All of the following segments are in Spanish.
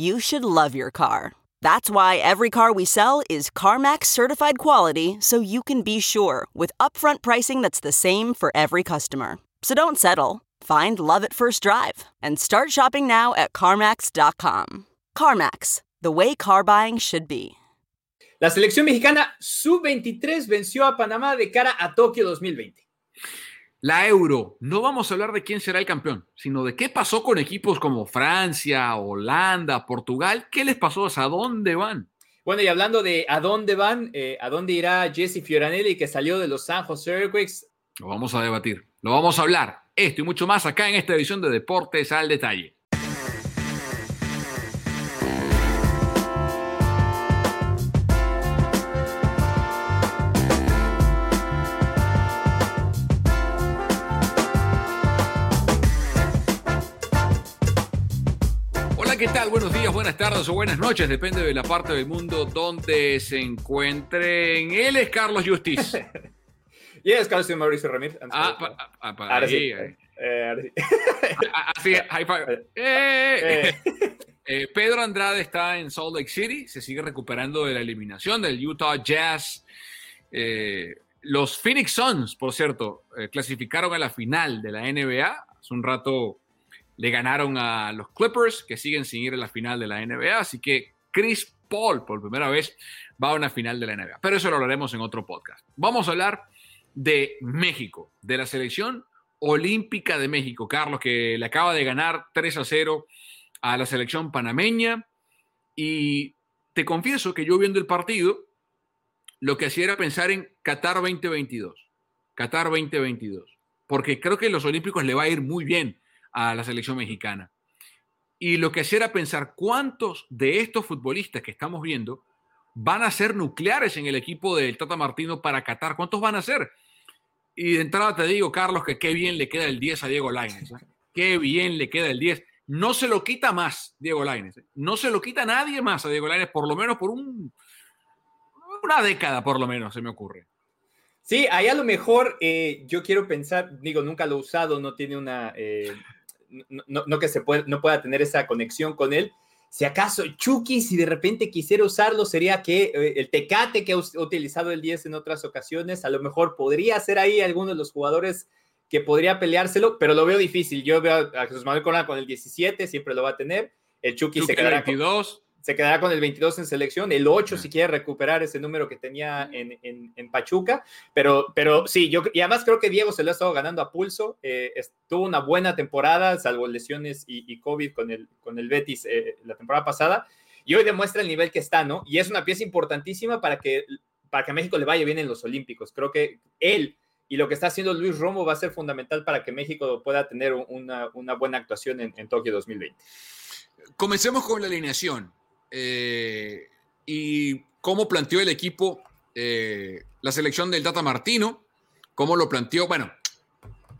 you should love your car. That's why every car we sell is CarMax certified quality so you can be sure with upfront pricing that's the same for every customer. So don't settle. Find love at first drive and start shopping now at CarMax.com. CarMax, the way car buying should be. La selección mexicana sub-23 venció a Panamá de cara a Tokio 2020. La Euro, no vamos a hablar de quién será el campeón, sino de qué pasó con equipos como Francia, Holanda, Portugal, qué les pasó, a dónde van. Bueno, y hablando de a dónde van, eh, a dónde irá Jesse Fioranelli que salió de los San Jose Earthquakes. Lo vamos a debatir, lo vamos a hablar, esto y mucho más acá en esta edición de Deportes al Detalle. ¿Qué tal? Buenos días, buenas tardes o buenas noches, depende de la parte del mundo donde se encuentren. Él es Carlos Justiz. y es Carlos Mauricio Ramírez. Ah, ah, para ahora sí. Así, high five. Eh, eh. Eh, Pedro Andrade está en Salt Lake City, se sigue recuperando de la eliminación del Utah Jazz. los Phoenix Suns, por cierto, clasificaron a la final de la NBA. Hace un rato le ganaron a los Clippers, que siguen sin ir a la final de la NBA. Así que Chris Paul, por primera vez, va a una final de la NBA. Pero eso lo hablaremos en otro podcast. Vamos a hablar de México, de la selección olímpica de México. Carlos, que le acaba de ganar 3 a 0 a la selección panameña. Y te confieso que yo viendo el partido, lo que hacía era pensar en Qatar 2022. Qatar 2022. Porque creo que los olímpicos le va a ir muy bien a la selección mexicana. Y lo que hacía era pensar cuántos de estos futbolistas que estamos viendo van a ser nucleares en el equipo del Tata Martino para Qatar. ¿Cuántos van a ser? Y de entrada te digo, Carlos, que qué bien le queda el 10 a Diego Lainez. ¿eh? Qué bien le queda el 10. No se lo quita más Diego Lainez. ¿eh? No se lo quita nadie más a Diego Lainez, por lo menos por un, una década, por lo menos, se me ocurre. Sí, ahí a lo mejor eh, yo quiero pensar, digo, nunca lo he usado, no tiene una, no, que se puede, no pueda tener esa conexión con él. Si acaso Chucky, si de repente quisiera usarlo, sería que eh, el Tecate que ha utilizado el 10 en otras ocasiones, a lo mejor podría ser ahí alguno de los jugadores que podría peleárselo, pero lo veo difícil. Yo veo a Jesús Manuel Corona con el 17, siempre lo va a tener. El Chucky, se quedará 22 se quedará con el 22 en selección, el 8 si quiere recuperar ese número que tenía en, en, Pachuca, pero, pero sí, yo y además creo que Diego se lo ha estado ganando a pulso, eh, tuvo una buena temporada, salvo lesiones y, COVID con el, con el Betis eh, la temporada pasada, y hoy demuestra el nivel que está, ¿no? Y es una pieza importantísima para que, para que a México le vaya bien en los Olímpicos, creo que él y lo que está haciendo Luis Romo va a ser fundamental para que México pueda tener una, una buena actuación en, en Tokio 2020. Comencemos con la alineación. Eh, y cómo planteó el equipo eh, la selección del Tata Martino, cómo lo planteó, bueno,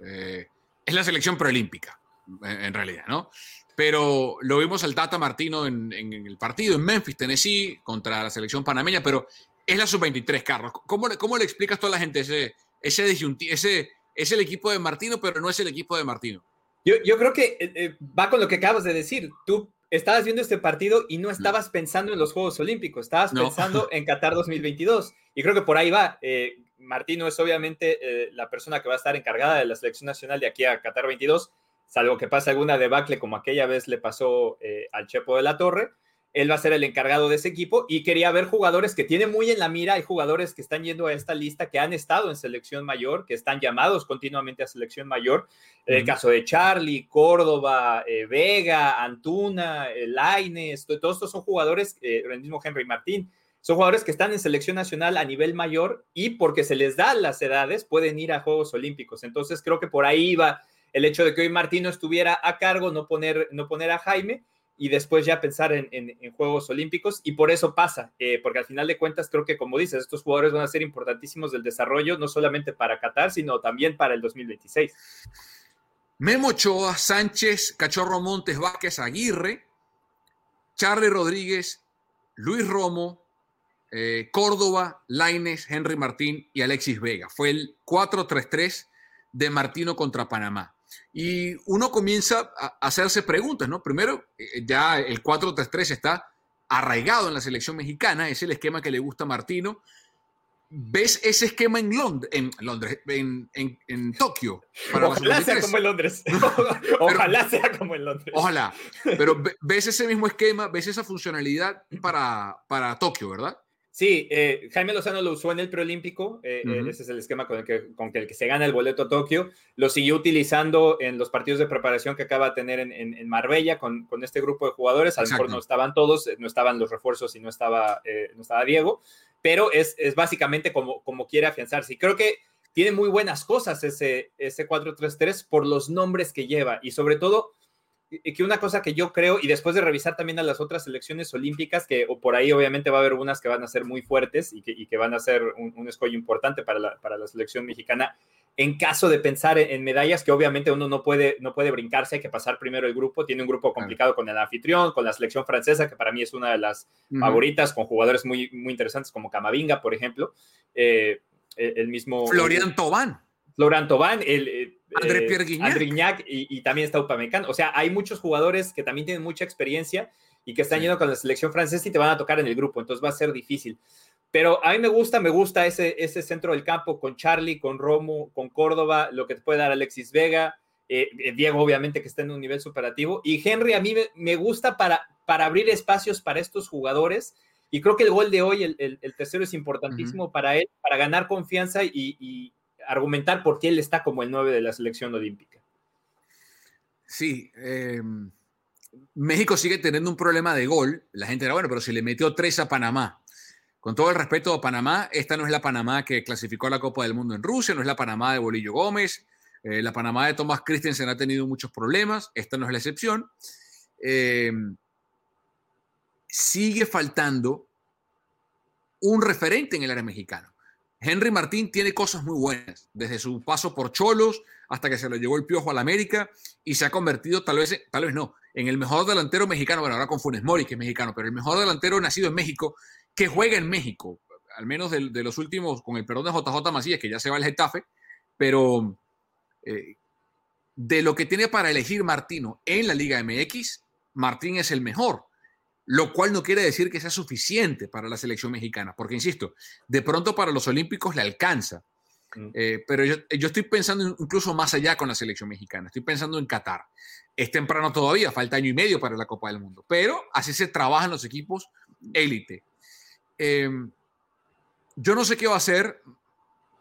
eh, es la selección preolímpica, en, realidad, ¿no? pero lo vimos al Tata Martino en, el partido en Memphis, Tennessee, contra la selección panameña, pero es la sub-23, Carlos. ¿Cómo, ¿Cómo, le explicas a toda la gente ese, ese, ese es el equipo de Martino, pero no es el equipo de Martino? Yo, yo creo que eh, va con lo que acabas de decir. Tú estabas viendo este partido y no estabas pensando en los Juegos Olímpicos, estabas pensando en Qatar 2022. Y creo que por ahí va. Eh, Martino es obviamente la persona que va a estar encargada de la selección nacional de aquí a Qatar 22, salvo que pase alguna debacle como aquella vez le pasó al Chepo de la Torre él va a ser el encargado de ese equipo y quería ver jugadores que tiene muy en la mira, hay jugadores que están yendo a esta lista, que han estado en selección mayor, que están llamados continuamente a selección mayor, el caso de Charlie, Córdoba, eh, Vega, Antuna, eh, Laines, todos estos son jugadores, eh, el mismo Henry Martín, son jugadores que están en selección nacional a nivel mayor y porque se les da las edades pueden ir a Juegos Olímpicos. Entonces creo que por ahí va el hecho de que hoy Martino estuviera a cargo, no poner, no poner a Jaime y después ya pensar en, Juegos Olímpicos. Y por eso pasa, eh, porque al final de cuentas creo que, como dices, estos jugadores van a ser importantísimos del desarrollo, no solamente para Qatar, sino también para el 2026. Memo Ochoa, Sánchez, Cachorro Montes, Vázquez, Aguirre, Charlie Rodríguez, Luis Romo, eh, Córdoba, Laines, Henry Martín y Alexis Vega. Fue el 4-3-3 de Martino contra Panamá. Y uno comienza a hacerse preguntas, ¿no? Primero, eh, ya el 4-3-3 está arraigado en la selección mexicana, es el esquema que le gusta a Martino. ¿Ves ese esquema en Londres, en, Londres, en, Tokio? ojalá sea como en Londres. ojalá sea como en Londres. Ojalá. Pero ves ese mismo esquema, ves esa funcionalidad para, para Tokio, ¿verdad? Sí, eh, Jaime Lozano lo usó en el preolímpico, eh, eh, ese es el esquema con el, que, con el que se gana el boleto a Tokio, lo siguió utilizando en los partidos de preparación que acaba de tener en, Marbella con, este grupo de jugadores, a lo mejor no estaban todos, no estaban los refuerzos y no estaba, no estaba Diego, pero es, básicamente como, como quiere afianzarse. Y creo que tiene muy buenas cosas ese, ese 4-3-3 por los nombres que lleva y sobre todo que una cosa que yo creo, y después de revisar también a las otras selecciones olímpicas, que o por ahí obviamente va a haber unas que van a ser muy fuertes y que, van a ser un, escollo importante para la, para la, selección mexicana, en caso de pensar en, medallas, que obviamente uno no puede, no puede brincarse, hay que pasar primero el grupo, tiene un grupo complicado con el anfitrión, con la selección francesa, que para mí es una de las favoritas, con jugadores muy, muy interesantes como Camavinga, por ejemplo, eh, el mismo... Florian Tobán. Florian Tobán, el... Eh, André Pierre Guignac. y, también está Upamecano. O sea, hay muchos jugadores que también tienen mucha experiencia y que están yendo con la selección francesa y te van a tocar en el grupo, entonces va a ser difícil. Pero a mí me gusta, me gusta ese, ese centro del campo con Charlie, con Romo, con Córdoba, lo que te puede dar Alexis Vega, eh, eh, Diego obviamente que está en un nivel superativo, y Henry a mí me, gusta para, para abrir espacios para estos jugadores, y creo que el gol de hoy, el, el, tercero, es importantísimo para él, para ganar confianza y, argumentar por qué él está como el 9 de la selección olímpica. Sí, em, México sigue teniendo un problema de gol. La gente era bueno, pero se le metió tres a Panamá. Con todo el respeto a Panamá, esta no es la Panamá que clasificó a la Copa del Mundo en Rusia, no es la Panamá de Bolillo Gómez. Eh, la Panamá de Tomás Christensen ha tenido muchos problemas, esta no es la excepción. Em, sigue faltando un referente en el área mexicano. Henry Martín tiene cosas muy buenas, desde su paso por Cholos hasta que se lo llevó el piojo a la América y se ha convertido, tal vez, tal vez no, en el mejor delantero mexicano, bueno, ahora con Funes Mori, que es mexicano, pero el mejor delantero nacido en México, que juega en México, al menos de, los últimos, con el perdón de JJ Macías, que ya se va al Getafe, pero eh, de lo que tiene para elegir Martino en la Liga MX, Martín es el mejor lo cual no quiere decir que sea suficiente para la selección mexicana, porque insisto, de pronto para los Olímpicos le alcanza, mm. eh, pero yo, estoy pensando incluso más allá con la selección mexicana, estoy pensando en Qatar. Es temprano todavía, falta año y medio para la Copa del Mundo, pero así se trabajan los equipos élite. Em, yo no sé qué va a hacer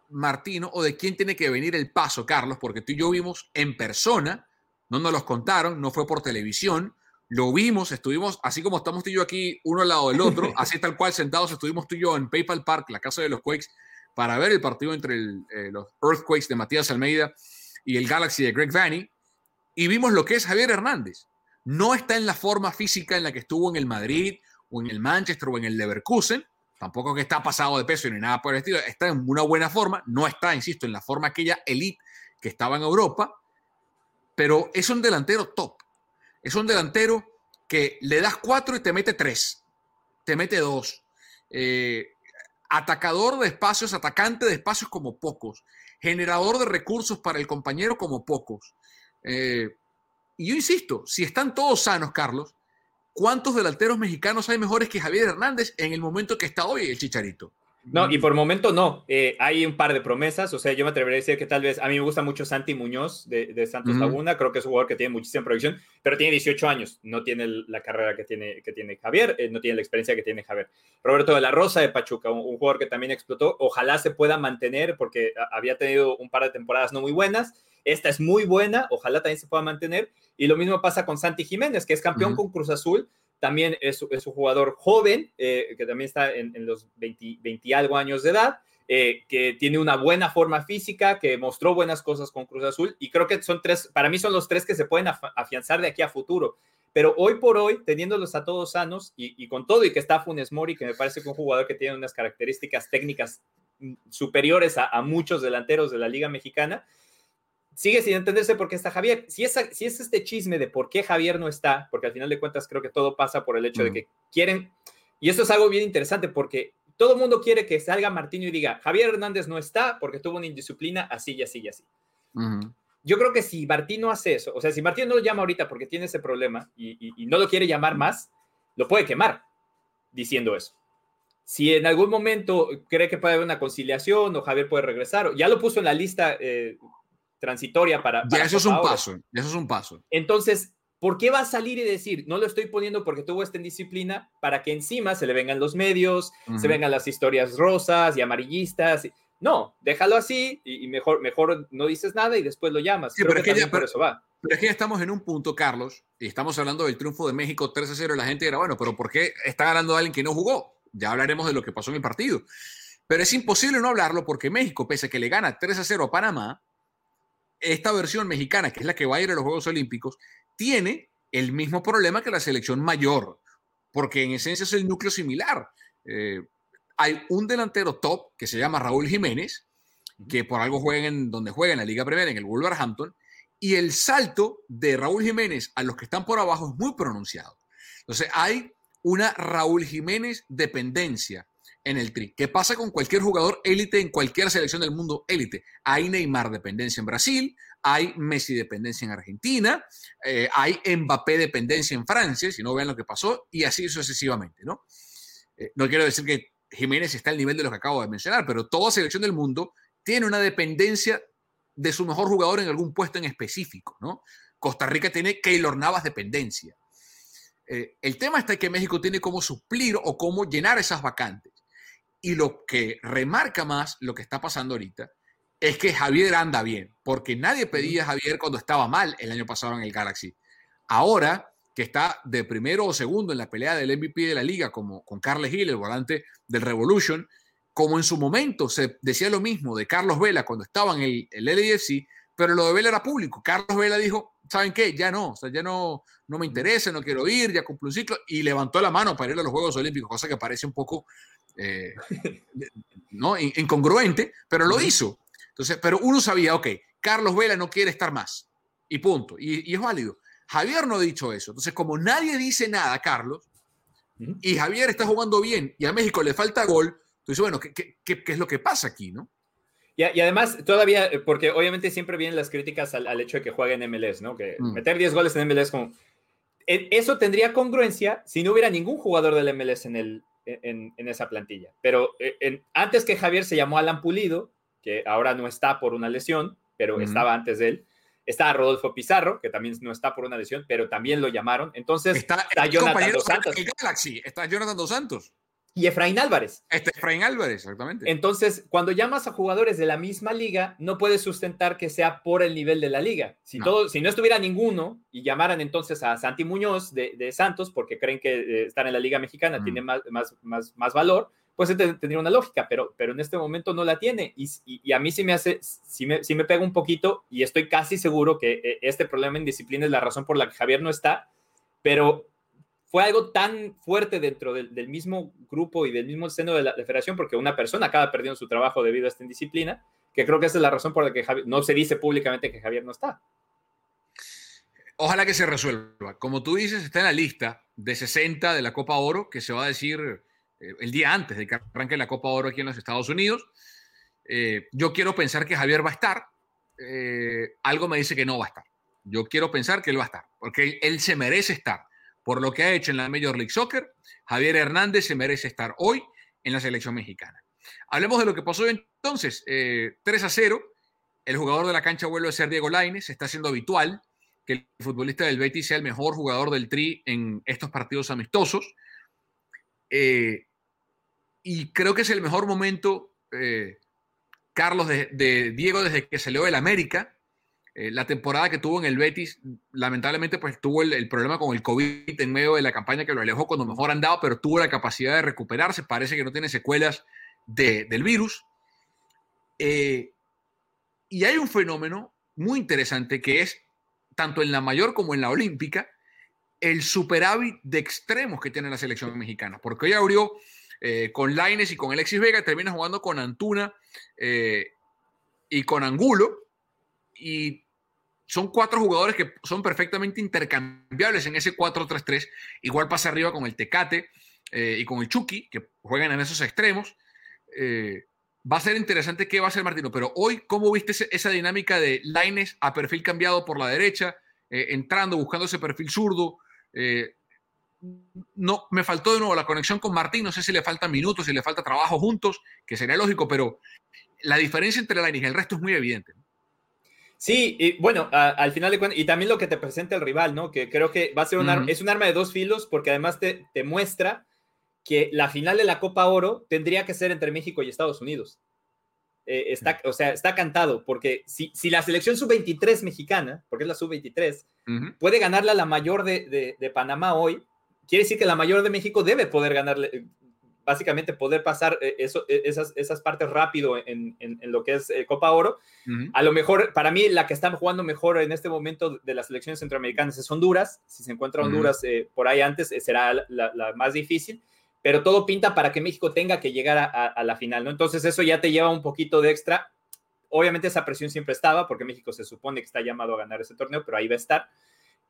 Martino o de quién tiene que venir el paso, Carlos, porque tú y yo vimos en persona, no nos los contaron, no fue por televisión, lo vimos, estuvimos, así como estamos tú y yo aquí, uno al lado del otro, así tal cual sentados, estuvimos tú y yo en PayPal Park, la casa de los Quakes, para ver el partido entre eh, los Earthquakes de Matías Almeida y el Galaxy de Greg Vanny, y vimos lo que es Javier Hernández. No está en la forma física en la que estuvo en el Madrid, o en el Manchester, o en el Leverkusen, tampoco que está pasado de peso ni nada por el estilo, está en una buena forma, no está, insisto, en la forma aquella elite que estaba en Europa, pero es un delantero top Es un delantero que le das cuatro y te mete tres, te mete dos. Eh, atacador de espacios, atacante de espacios como pocos, generador de recursos para el compañero como pocos. Eh, y yo insisto, si están todos sanos, Carlos, ¿cuántos delanteros mexicanos hay mejores que Javier Hernández en el momento que está hoy el Chicharito? No, y por momento no. Eh, hay un par de promesas. O sea, yo me atrevería a decir que tal vez a mí me gusta mucho Santi Muñoz de, Santos Laguna. Creo que es un jugador que tiene muchísima proyección, pero tiene 18 años. No tiene la carrera que tiene, que tiene Javier, eh, no tiene la experiencia que tiene Javier. Roberto de la Rosa de Pachuca, un, jugador que también explotó. Ojalá se pueda mantener porque había tenido un par de temporadas no muy buenas. Esta es muy buena. Ojalá también se pueda mantener. Y lo mismo pasa con Santi Jiménez, que es campeón con Cruz Azul también es, un jugador joven, eh, que también está en, los 20, 20, algo años de edad, eh, que tiene una buena forma física, que mostró buenas cosas con Cruz Azul, y creo que son tres, para mí son los tres que se pueden afianzar de aquí a futuro. Pero hoy por hoy, teniéndolos a todos sanos y, con todo, y que está Funes Mori, que me parece que un jugador que tiene unas características técnicas mm, superiores a muchos delanteros de la Liga Mexicana, sigue sin entenderse por qué está Javier. Si es, si es este chisme de por qué Javier no está, porque al final de cuentas creo que todo pasa por el hecho de que quieren, y esto es algo bien interesante porque todo el mundo quiere que salga Martino y diga, Javier Hernández no está porque tuvo una indisciplina así y así y así. Yo creo que si Martino hace eso, o sea, si Martino no lo llama ahorita porque tiene ese problema y, no lo quiere llamar más, lo puede quemar diciendo eso. Si en algún momento cree que puede haber una conciliación o Javier puede regresar, o ya lo puso en la lista eh, transitoria para... ya eso es un paso, eso es un paso. Entonces, ¿por qué va a salir y decir, no lo estoy poniendo porque tuvo esta indisciplina, para que encima se le vengan los medios, se vengan las historias rosas y amarillistas? No, déjalo así y, mejor, mejor no dices nada y después lo llamas. Sí, pero, que ya, por eso va. pero es que ya estamos en un punto, Carlos, y estamos hablando del triunfo de México 3 a 0 y la gente dirá, bueno, pero ¿por qué está ganando alguien que no jugó? Ya hablaremos de lo que pasó en el partido. Pero es imposible no hablarlo porque México, pese a que le gana 3 a 0 a Panamá, esta versión mexicana, que es la que va a ir a los Juegos Olímpicos, tiene el mismo problema que la selección mayor, porque en esencia es el núcleo similar. Eh, hay un delantero top que se llama Raúl Jiménez, que por algo juega en donde juega en la Liga Premier, en el Wolverhampton, y el salto de Raúl Jiménez a los que están por abajo es muy pronunciado. Entonces hay una Raúl Jiménez dependencia en el tri. ¿Qué pasa con cualquier jugador élite en cualquier selección del mundo élite? Hay Neymar dependencia en Brasil, hay Messi dependencia en Argentina, eh, hay Mbappé dependencia en Francia, si no vean lo que pasó, y así sucesivamente, ¿no? Eh, no quiero decir que Jiménez está al nivel de lo que acabo de mencionar, pero toda selección del mundo tiene una dependencia de su mejor jugador en algún puesto en específico, ¿no? Costa Rica tiene Keylor Navas dependencia. Eh, el tema está que México tiene cómo suplir o cómo llenar esas vacantes. Y lo que remarca más lo que está pasando ahorita es que Javier anda bien, porque nadie pedía a Javier cuando estaba mal el año pasado en el Galaxy. Ahora que está de primero o segundo en la pelea del MVP de la liga, como con Carles Gil, el volante del Revolution, como en su momento se decía lo mismo de Carlos Vela cuando estaba en el, el LAFC, pero lo de Vela era público. Carlos Vela dijo, ¿saben qué? Ya no, o sea, ya no, no me interesa, no quiero ir, ya cumplí un ciclo, y levantó la mano para ir a los Juegos Olímpicos, cosa que parece un poco eh, ¿no? incongruente, pero lo hizo. Entonces, pero uno sabía, ok, Carlos Vela no quiere estar más, y punto, y, es válido. Javier no ha dicho eso. Entonces, como nadie dice nada, Carlos, y Javier está jugando bien, y a México le falta gol, entonces, bueno, ¿qué, qué, qué es lo que pasa aquí, no? Y, además, todavía, eh, porque obviamente siempre vienen las críticas al, hecho de que juegue en MLS, ¿no? Que mm. meter 10 goles en MLS como... E, eso tendría congruencia si no hubiera ningún jugador del MLS en, el, en, esa plantilla. Pero eh, antes que Javier se llamó Alan Pulido, que ahora no está por una lesión, pero estaba antes de él. Está Rodolfo Pizarro, que también no está por una lesión, pero también lo llamaron. Entonces está, está Jonathan Dos Santos. está Jonathan Dos Santos y Efraín Álvarez. Este Efraín Álvarez, exactamente. Entonces, cuando llamas a jugadores de la misma liga, no puedes sustentar que sea por el nivel de la liga. Si, no. Todo, si no estuviera ninguno y llamaran entonces a Santi Muñoz de, Santos, porque creen que eh, estar en la liga mexicana mm. tiene más, más, más, más, valor, pues tendría una lógica, pero, pero en este momento no la tiene. Y, y, a mí sí me hace, sí me, sí me pega un poquito y estoy casi seguro que eh, este problema en disciplina es la razón por la que Javier no está, pero fue algo tan fuerte dentro del, mismo grupo y del mismo seno de la federación, porque una persona acaba perdiendo su trabajo debido a esta indisciplina, que creo que esa es la razón por la que no se dice públicamente que Javier no está. Ojalá que se resuelva. Como tú dices, está en la lista de 60 de la Copa Oro que se va a decir eh, el día antes de que arranque la Copa Oro aquí en los Estados Unidos. Eh, yo quiero pensar que Javier va a estar. Eh, algo me dice que no va a estar. Yo quiero pensar que él va a estar, porque él, se merece estar. Por lo que ha hecho en la Major League Soccer, Javier Hernández se merece estar hoy en la selección mexicana. Hablemos de lo que pasó entonces. 3 a 0. El jugador de la cancha vuelve a ser Diego Laines. Está siendo habitual que el futbolista del Betis sea el mejor jugador del Tri en estos partidos amistosos. Eh, y creo que es el mejor momento, eh, Carlos, de, Diego desde que salió del América. Eh, la temporada que tuvo en el Betis, lamentablemente, pues tuvo el, problema con el COVID en medio de la campaña que lo alejó cuando mejor andaba, pero tuvo la capacidad de recuperarse. Parece que no tiene secuelas del virus. y hay un fenómeno muy interesante que es tanto en la mayor como en la olímpica, el superávit de extremos que tiene la selección mexicana. Porque hoy abrió eh, con Laines y con Alexis Vega, termina jugando con Antuna eh, y con Angulo. Y son cuatro jugadores que son perfectamente intercambiables en ese 4-3-3. Igual pasa arriba con el Tecate eh, y con el Chucky, que juegan en esos extremos. va a ser interesante qué va a hacer Martino, pero hoy, ¿cómo viste esa dinámica de Laines a perfil cambiado por la derecha, entrando, buscando ese perfil zurdo? Eh, no, me faltó de nuevo la conexión con Martín, no sé si le faltan minutos, si le falta trabajo juntos, que sería lógico, pero la diferencia entre la y el resto es muy evidente. Sí, y bueno, al final de cuentas, y también lo que te presenta el rival, ¿no? Que creo que va a ser un arma, es un arma de dos filos porque además te, te, muestra que la final de la Copa Oro tendría que ser entre México y Estados Unidos. Eh, está, o sea, está cantado, porque si, si la selección sub-23 mexicana, porque es la sub-23, puede ganarla la mayor de, de, Panamá hoy, quiere decir que la mayor de México debe poder ganarle, básicamente poder pasar eh, eso, eh, esas, esas partes rápido en, en, lo que es Copa Oro. A lo mejor, para mí, la que está jugando mejor en este momento de las selecciones centroamericanas es Honduras. Si se encuentra Honduras por ahí antes, será la, la más difícil pero todo pinta para que México tenga que llegar a, la final, ¿no? Entonces eso ya te lleva un poquito de extra. Obviamente esa presión siempre estaba, porque México se supone que está llamado a ganar ese torneo, pero ahí va a estar.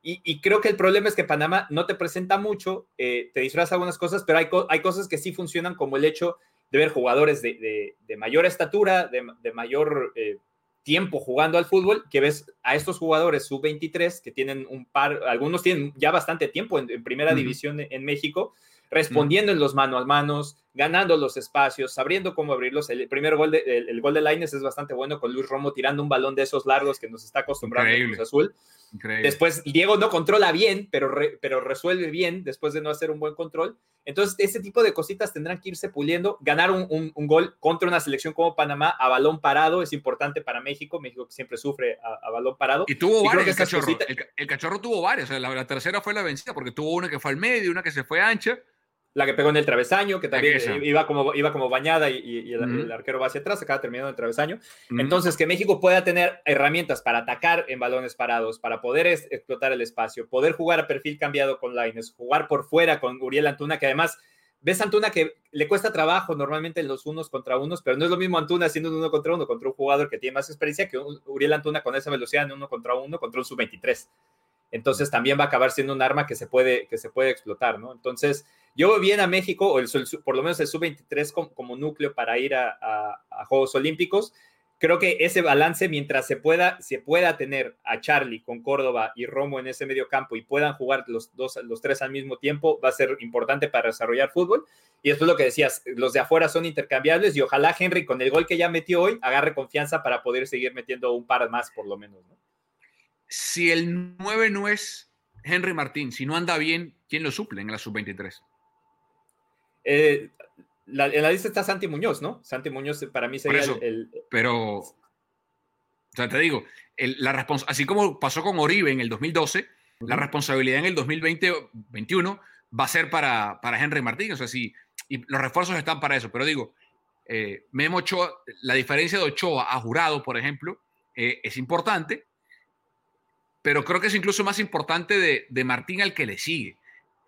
Y, creo que el problema es que Panamá no te presenta mucho, eh, te disfraza algunas cosas, pero hay, hay, cosas que sí funcionan, como el hecho de ver jugadores de, mayor estatura, de, mayor eh, tiempo jugando al fútbol, que ves a estos jugadores sub-23 que tienen un par, algunos tienen ya bastante tiempo en, primera división en México, respondiendo en los mano a manos, ganando los espacios, sabiendo cómo abrirlos. El primer gol de, el, gol de Laines es bastante bueno con Luis Romo tirando un balón de esos largos que nos está acostumbrando Cruz Azul. Después Diego no controla bien, pero, pero resuelve bien después de no hacer un buen control. Entonces, ese tipo de cositas tendrán que irse puliendo. Ganar un, gol contra una selección como Panamá a balón parado es importante para México. México que siempre sufre a, balón parado. Y tuvo el cachorro. El, cachorro tuvo varios. la, la, tercera fue la vencida porque tuvo una que fue al medio, una que se fue ancha la que pegó en el travesaño, que también iba como, iba como bañada y, el, arquero va hacia atrás, acaba terminando el travesaño. Entonces, que México pueda tener herramientas para atacar en balones parados, para poder explotar el espacio, poder jugar a perfil cambiado con Lines, jugar por fuera con Uriel Antuna, que además ves a Antuna que le cuesta trabajo normalmente en los unos contra unos, pero no es lo mismo Antuna haciendo un uno contra uno contra un jugador que tiene más experiencia que Uriel Antuna con esa velocidad en uno contra uno contra un sub-23 entonces también va a acabar siendo un arma que se puede, que se puede explotar, ¿no? Entonces, yo bien a México, o por lo menos el sub-23 como, núcleo para ir a, Juegos Olímpicos. Creo que ese balance, mientras se pueda, se pueda tener a Charlie con Córdoba y Romo en ese medio campo y puedan jugar los, dos, los tres al mismo tiempo, va a ser importante para desarrollar fútbol. Y es lo que decías, los de afuera son intercambiables y ojalá Henry con el gol que ya metió hoy agarre confianza para poder seguir metiendo un par más por lo menos, ¿no? si el 9 no es Henry Martín, si no anda bien, ¿quién lo suple en la sub-23? Eh, en la lista está Santi Muñoz, ¿no? Santi Muñoz para mí sería el, Pero, o sea, te digo, la así como pasó con Oribe en el 2012, la responsabilidad en el 2020-21 va a ser para, para Henry Martín. O sea, sí, y los refuerzos están para eso. Pero digo, eh, Memo Ochoa, la diferencia de Ochoa a Jurado, por ejemplo, eh, es importante pero creo que es incluso más importante de, Martín al que le sigue,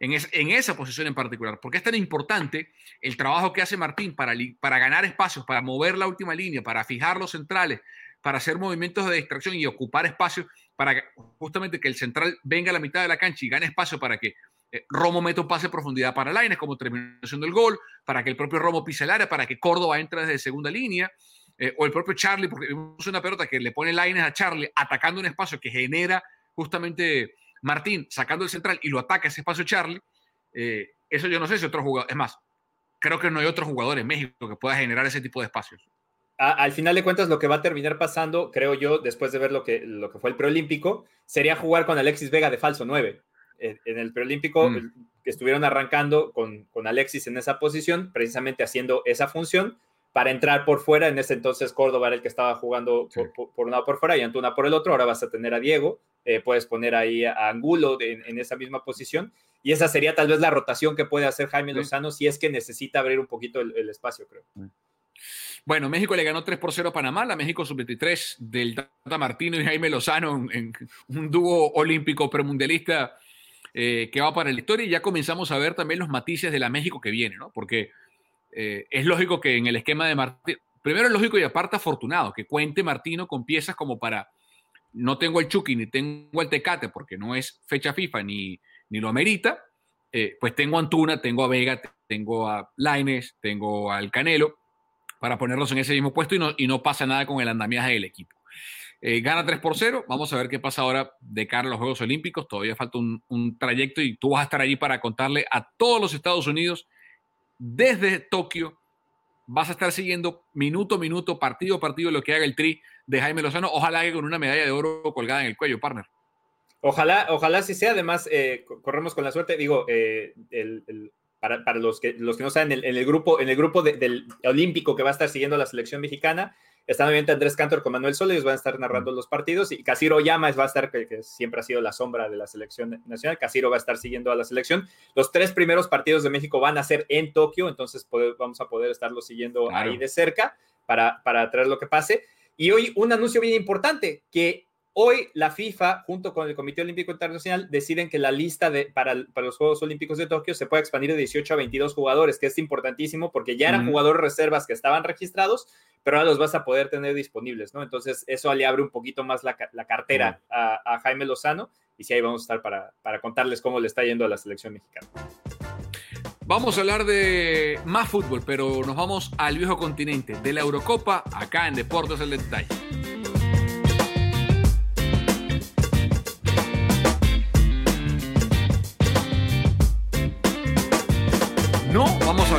en, esa posición en particular. porque es tan importante el trabajo que hace Martín para, para ganar espacios, para mover la última línea, para fijar los centrales, para hacer movimientos de distracción y ocupar espacios para justamente que el central venga a la mitad de la cancha y gane espacio para que eh, Romo meta un pase de profundidad para Laines como terminación del gol, para que el propio Romo pise el área, para que Córdoba entre desde segunda línea, eh, o el propio Charlie, porque vimos una pelota que le pone Laines a Charlie atacando un espacio que genera justamente Martín sacando el central y lo ataca ese espacio Charlie. Eh, eso yo no sé si otro jugador, es más, creo que no hay otro jugador en México que pueda generar ese tipo de espacios. al final de cuentas, lo que va a terminar pasando, creo yo, después de ver lo que, lo que fue el preolímpico, sería jugar con Alexis Vega de falso 9 en el preolímpico mm. que estuvieron arrancando con, con, Alexis en esa posición, precisamente haciendo esa función para entrar por fuera. En ese entonces Córdoba era el que estaba jugando por, un lado por fuera y Antuna por el otro. Ahora vas a tener a Diego, eh, puedes poner ahí a Angulo en, esa misma posición. Y esa sería tal vez la rotación que puede hacer Jaime Lozano si es que necesita abrir un poquito el, espacio, creo. Bueno, México le ganó 3 por 0 a Panamá, la México sub-23 del Tata Martino y Jaime Lozano en un dúo olímpico premundialista eh, que va para la historia y ya comenzamos a ver también los matices de la México que viene, ¿no? Porque eh, es lógico que en el esquema de Martino, primero es lógico y aparte afortunado que cuente Martino con piezas como para, no tengo el Chucky ni tengo el Tecate porque no es fecha FIFA ni, ni lo amerita, eh, pues tengo a Antuna, tengo a Vega, tengo a Laines, tengo al Canelo para ponerlos en ese mismo puesto y no, y no pasa nada con el andamiaje del equipo. Eh, gana 3 por 0. Vamos a ver qué pasa ahora de cara a los Juegos Olímpicos. Todavía falta un, trayecto y tú vas a estar allí para contarle a todos los Estados Unidos desde Tokio. Vas a estar siguiendo minuto a minuto, partido a partido, lo que haga el tri de Jaime Lozano. Ojalá que con una medalla de oro colgada en el cuello, partner. Ojalá, ojalá sí sea. Además, eh, corremos con la suerte. Digo, eh, para, los, que, los que no saben, en el, grupo, en el grupo del olímpico que va a estar siguiendo la selección mexicana, Está nuevamente Andrés Cantor con Manuel Sol, ellos van a estar narrando los partidos y Casiro Llamas va a estar, que, siempre ha sido la sombra de la selección nacional, Casiro va a estar siguiendo a la selección. Los tres primeros partidos de México van a ser en Tokio, entonces vamos a poder estarlo siguiendo ahí de cerca para, para traer lo que pase. Y hoy un anuncio bien importante, que Hoy la FIFA, junto con el Comité Olímpico Internacional, deciden que la lista de, para, los Juegos Olímpicos de Tokio se puede expandir de 18 a 22 jugadores, que es importantísimo porque ya eran jugadores reservas que estaban registrados, pero ahora los vas a poder tener disponibles, ¿no? Entonces, eso le abre un poquito más la, cartera a, Jaime Lozano y sí, ahí vamos a estar para, para contarles cómo le está yendo a la selección mexicana. Vamos a hablar de más fútbol, pero nos vamos al viejo continente, de la Eurocopa, acá en Deportes el Detalle.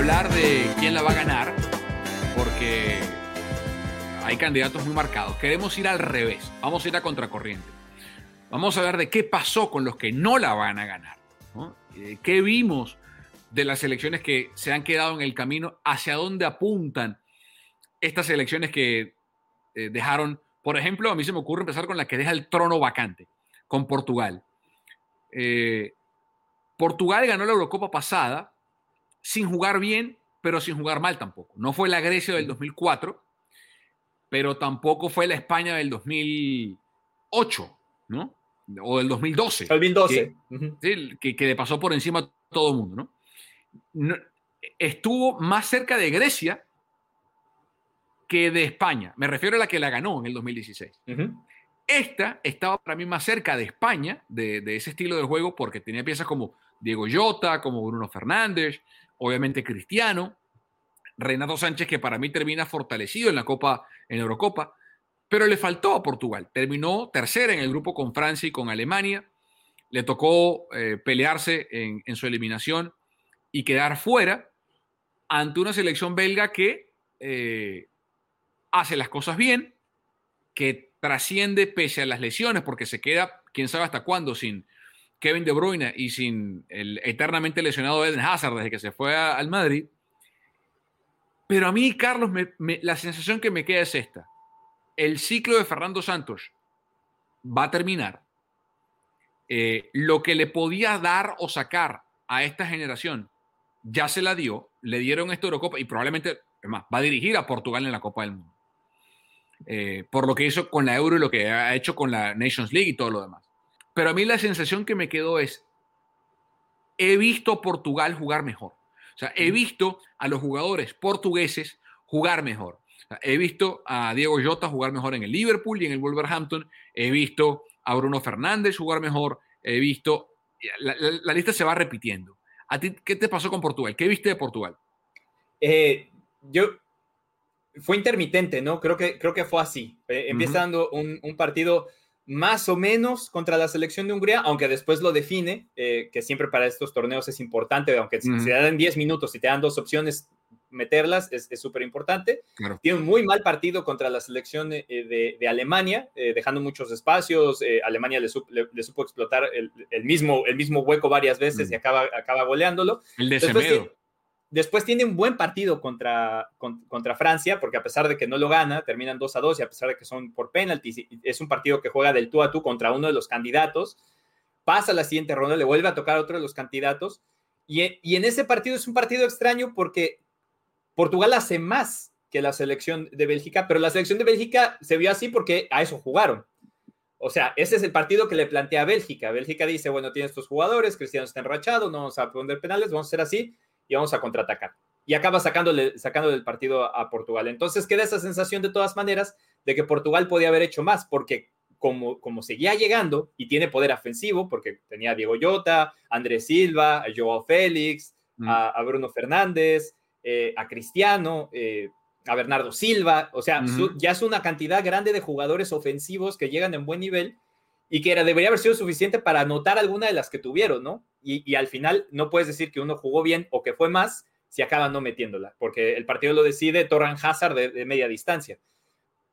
Hablar de quién la va a ganar, porque hay candidatos muy marcados. Queremos ir al revés, vamos a ir a contracorriente. Vamos a hablar de qué pasó con los que no la van a ganar. Eh, ¿Qué vimos de las elecciones que se han quedado en el camino? ¿Hacia dónde apuntan estas elecciones que eh, dejaron? Por ejemplo, a mí se me ocurre empezar con la que deja el trono vacante, con Portugal. Eh, Portugal ganó la Eurocopa pasada sin jugar bien, pero sin jugar mal tampoco. No fue la Grecia del 2004, pero tampoco fue la España del 2008, ¿no? O del 2012. 2012. Que, que, le pasó por encima a todo el mundo, ¿no? Estuvo más cerca de Grecia que de España. Me refiero a la que la ganó en el 2016. Esta estaba para mí más cerca de España, de, de, ese estilo de juego, porque tenía piezas como Diego Llota, como Bruno Fernández, obviamente Cristiano, Renato Sánchez, que para mí termina fortalecido en la Copa, en Eurocopa, pero le faltó a Portugal. Terminó tercera en el grupo con Francia y con Alemania. Le tocó eh, pelearse en, su eliminación y quedar fuera ante una selección belga que eh, hace las cosas bien, que trasciende pese a las lesiones, porque se queda, quién sabe hasta cuándo, sin, Kevin De Bruyne y sin el eternamente lesionado Eden Hazard desde que se fue al Madrid. Pero a mí, Carlos, la sensación que me queda es esta. El ciclo de Fernando Santos va a terminar. Eh, lo que le podía dar o sacar a esta generación ya se la dio, le dieron esta Eurocopa y probablemente, más, va a dirigir a Portugal en la Copa del Mundo. Eh, por lo que hizo con la Euro y lo que ha hecho con la Nations League y todo lo demás. Pero a mí la sensación que me quedó es, he visto a Portugal jugar mejor. O sea, he visto a los jugadores portugueses jugar mejor. he visto a Diego Jota jugar mejor en el Liverpool y en el Wolverhampton. He visto a Bruno Fernández jugar mejor, he visto, la, lista se va repitiendo. ¿A ti qué te pasó con Portugal? ¿Qué viste de Portugal? Eh, yo, fue intermitente, ¿no? Creo que, creo que fue así. Eh, empieza dando un, un, partido más o menos contra la selección de Hungría, aunque después lo define, eh, que siempre para estos torneos es importante, aunque si se dan 10 minutos y te dan dos opciones, meterlas es súper importante. Tiene un muy mal partido contra la selección eh, de, Alemania, eh, dejando muchos espacios. Alemania le, supo explotar el, mismo, el mismo hueco varias veces y acaba, acaba goleándolo. El de Semedo. Después tiene un buen partido contra, contra Francia, porque a pesar de que no lo gana, terminan 2 a 2 y a pesar de que son por penaltis, es un partido que juega del tú a tú contra uno de los candidatos. Pasa la siguiente ronda, le vuelve a tocar a otro de los candidatos. Y, y en ese partido es un partido extraño porque Portugal hace más que la selección de Bélgica, pero la selección de Bélgica se vio así porque a eso jugaron. O sea, ese es el partido que le plantea a Bélgica. Bélgica dice, bueno, tiene estos jugadores, Cristiano está enrachado, no vamos a poner penales, vamos a hacer así y vamos a contraatacar. Y acaba sacándole, sacándole el partido a Portugal. Entonces queda esa sensación de todas maneras de que Portugal podía haber hecho más, porque como, como seguía llegando y tiene poder ofensivo, porque tenía a Diego Llota, Andrés Silva, a Joao Félix, mm. a, Bruno Fernández, eh, a Cristiano, eh, a Bernardo Silva, o sea, ya es una cantidad grande de jugadores ofensivos que llegan en buen nivel y que era, debería haber sido suficiente para anotar alguna de las que tuvieron, ¿no? Y, al final no puedes decir que uno jugó bien o que fue más si acaba no metiéndola, porque el partido lo decide Torran Hazard de, media distancia.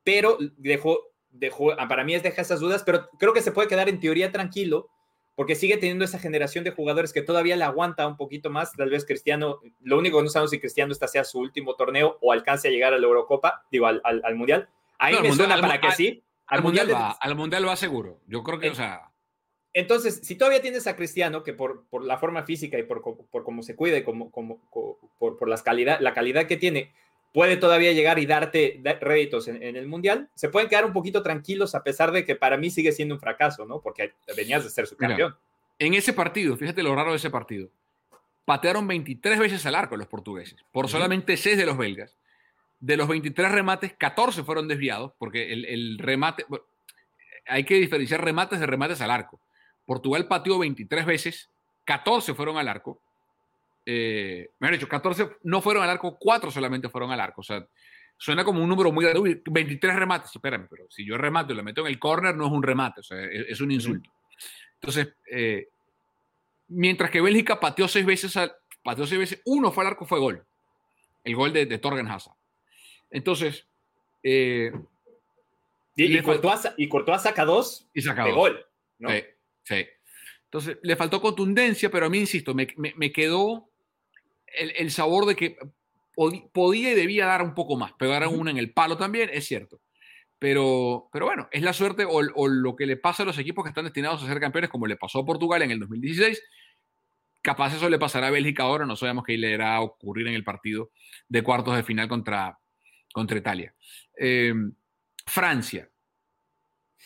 Pero dejó, dejó, ah, para mí es deja esas dudas, pero creo que se puede quedar en teoría tranquilo, porque sigue teniendo esa generación de jugadores que todavía le aguanta un poquito más. Tal vez Cristiano, lo único que no sabemos si Cristiano esta sea su último torneo o alcance a llegar a la Eurocopa, digo, al, al, Mundial. Ahí me suena para que sí. Al, mundial, va, al Mundial va seguro. Yo creo que, o sea. Entonces, si todavía tienes a Cristiano, que por, por la forma física y por, por cómo se cuide, como, como, por, por las calidad, la calidad que tiene, puede todavía llegar y darte réditos en, el Mundial, se pueden quedar un poquito tranquilos a pesar de que para mí sigue siendo un fracaso, ¿no? Porque venías de ser su campeón. en ese partido, fíjate lo raro de ese partido, patearon 23 veces al arco los portugueses, por solamente 6 de los belgas de los 23 remates, 14 fueron desviados, porque el, remate, hay que diferenciar remates de remates al arco. Portugal pateó 23 veces, 14 fueron al arco. Eh, me han dicho, 14 no fueron al arco, 4 solamente fueron al arco. O sea, suena como un número muy grande. 23 remates, espérame, pero si yo remato y lo meto en el corner, no es un remate, o sea, es, un insulto. Entonces, eh, mientras que Bélgica pateó 6 veces, pateó seis veces, uno fue al arco, fue gol. El gol de, de Torgen Hazard. Entonces. Eh, y, y, Courtois, saca dos y saca de gol. ¿no? Sí, Entonces, le faltó contundencia, pero a mí, insisto, me, quedó el, sabor de que podía y debía dar un poco más. Pegar una en el palo también, es cierto. Pero, pero bueno, es la suerte o, o, lo que le pasa a los equipos que están destinados a ser campeones, como le pasó a Portugal en el 2016. Capaz eso le pasará a Bélgica ahora, no sabemos qué le irá a ocurrir en el partido de cuartos de final contra, contra Italia. Eh, Francia.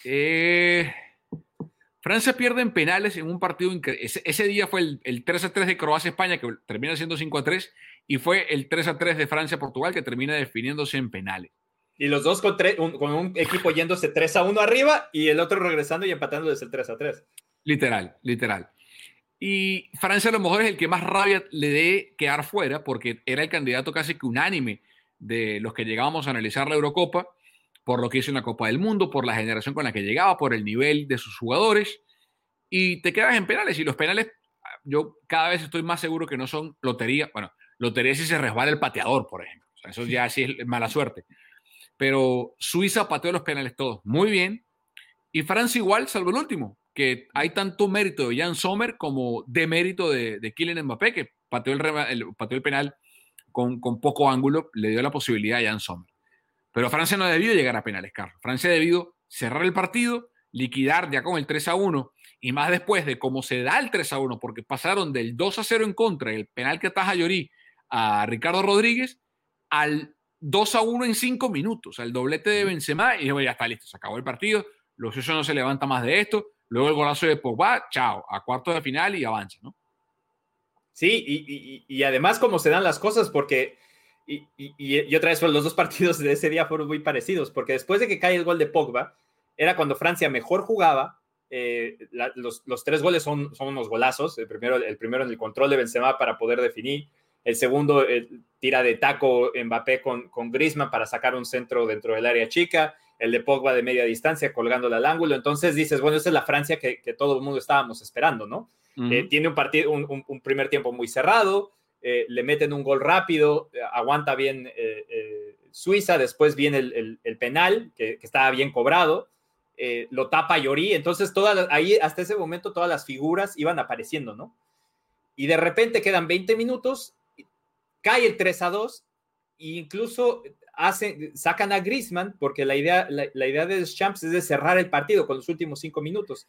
Eh, Francia pierde en penales en un partido ese, ese, día fue el, 3 a 3 de Croacia-España, que termina siendo 5 a 3, y fue el 3 a 3 de Francia-Portugal, que termina definiéndose en penales. Y los dos con, con, un equipo yéndose 3 a 1 arriba y el otro regresando y empatando desde el 3 a 3. Literal, literal. Y Francia a lo mejor es el que más rabia le dé quedar fuera, porque era el candidato casi que unánime de los que llegábamos a analizar la Eurocopa, por lo que hizo en la Copa del Mundo, por la generación con la que llegaba, por el nivel de sus jugadores, y te quedas en penales. Y los penales, yo cada vez estoy más seguro que no son lotería. Bueno, lotería si se resbala el pateador, por ejemplo. eso ya sí es mala suerte. Pero Suiza pateó los penales todos muy bien. Y Francia igual, salvo el último, que hay tanto mérito de Jan Sommer como de mérito de, de Kylian Mbappé, que pateó el, pateó el penal con, poco ángulo, le dio la posibilidad a Jan Sommer. Pero Francia no debió llegar a penales, Carlos. Francia debido cerrar el partido, liquidar ya con el 3 a 1, y más después de cómo se da el 3 a 1, porque pasaron del 2 a 0 en contra, el penal que ataja Llorí a Ricardo Rodríguez, al 2 a 1 en 5 minutos, al doblete de Benzema, y ya está listo, se acabó el partido, los suizos no se levanta más de esto, luego el golazo de Pogba, chao, a cuartos de final y avanza, ¿no? Sí, y, además cómo se dan las cosas, porque, y, otra vez, los dos partidos de ese día fueron muy parecidos, porque después de que cae el gol de Pogba, era cuando Francia mejor jugaba, Eh, los, tres goles son, son unos golazos. El primero, el primero en el control de Benzema para poder definir. El segundo tira de taco Mbappé con, con Griezmann para sacar un centro dentro del área chica. El de Pogba de media distancia colgándole al ángulo. Entonces dices, bueno, esa es la Francia que, todo el mundo estábamos esperando, ¿no? Eh, tiene un, partido, un, primer tiempo muy cerrado. Eh, le meten un gol rápido, aguanta bien Suiza, después viene el, penal, que, estaba bien cobrado, lo tapa Llorí, entonces todas, ahí hasta ese momento todas las figuras iban apareciendo, ¿no? Y de repente quedan 20 minutos cae el 3 a 2 e incluso hacen, sacan a Griezmann porque la idea, la, idea de los Champs es de cerrar el partido con los últimos cinco minutos.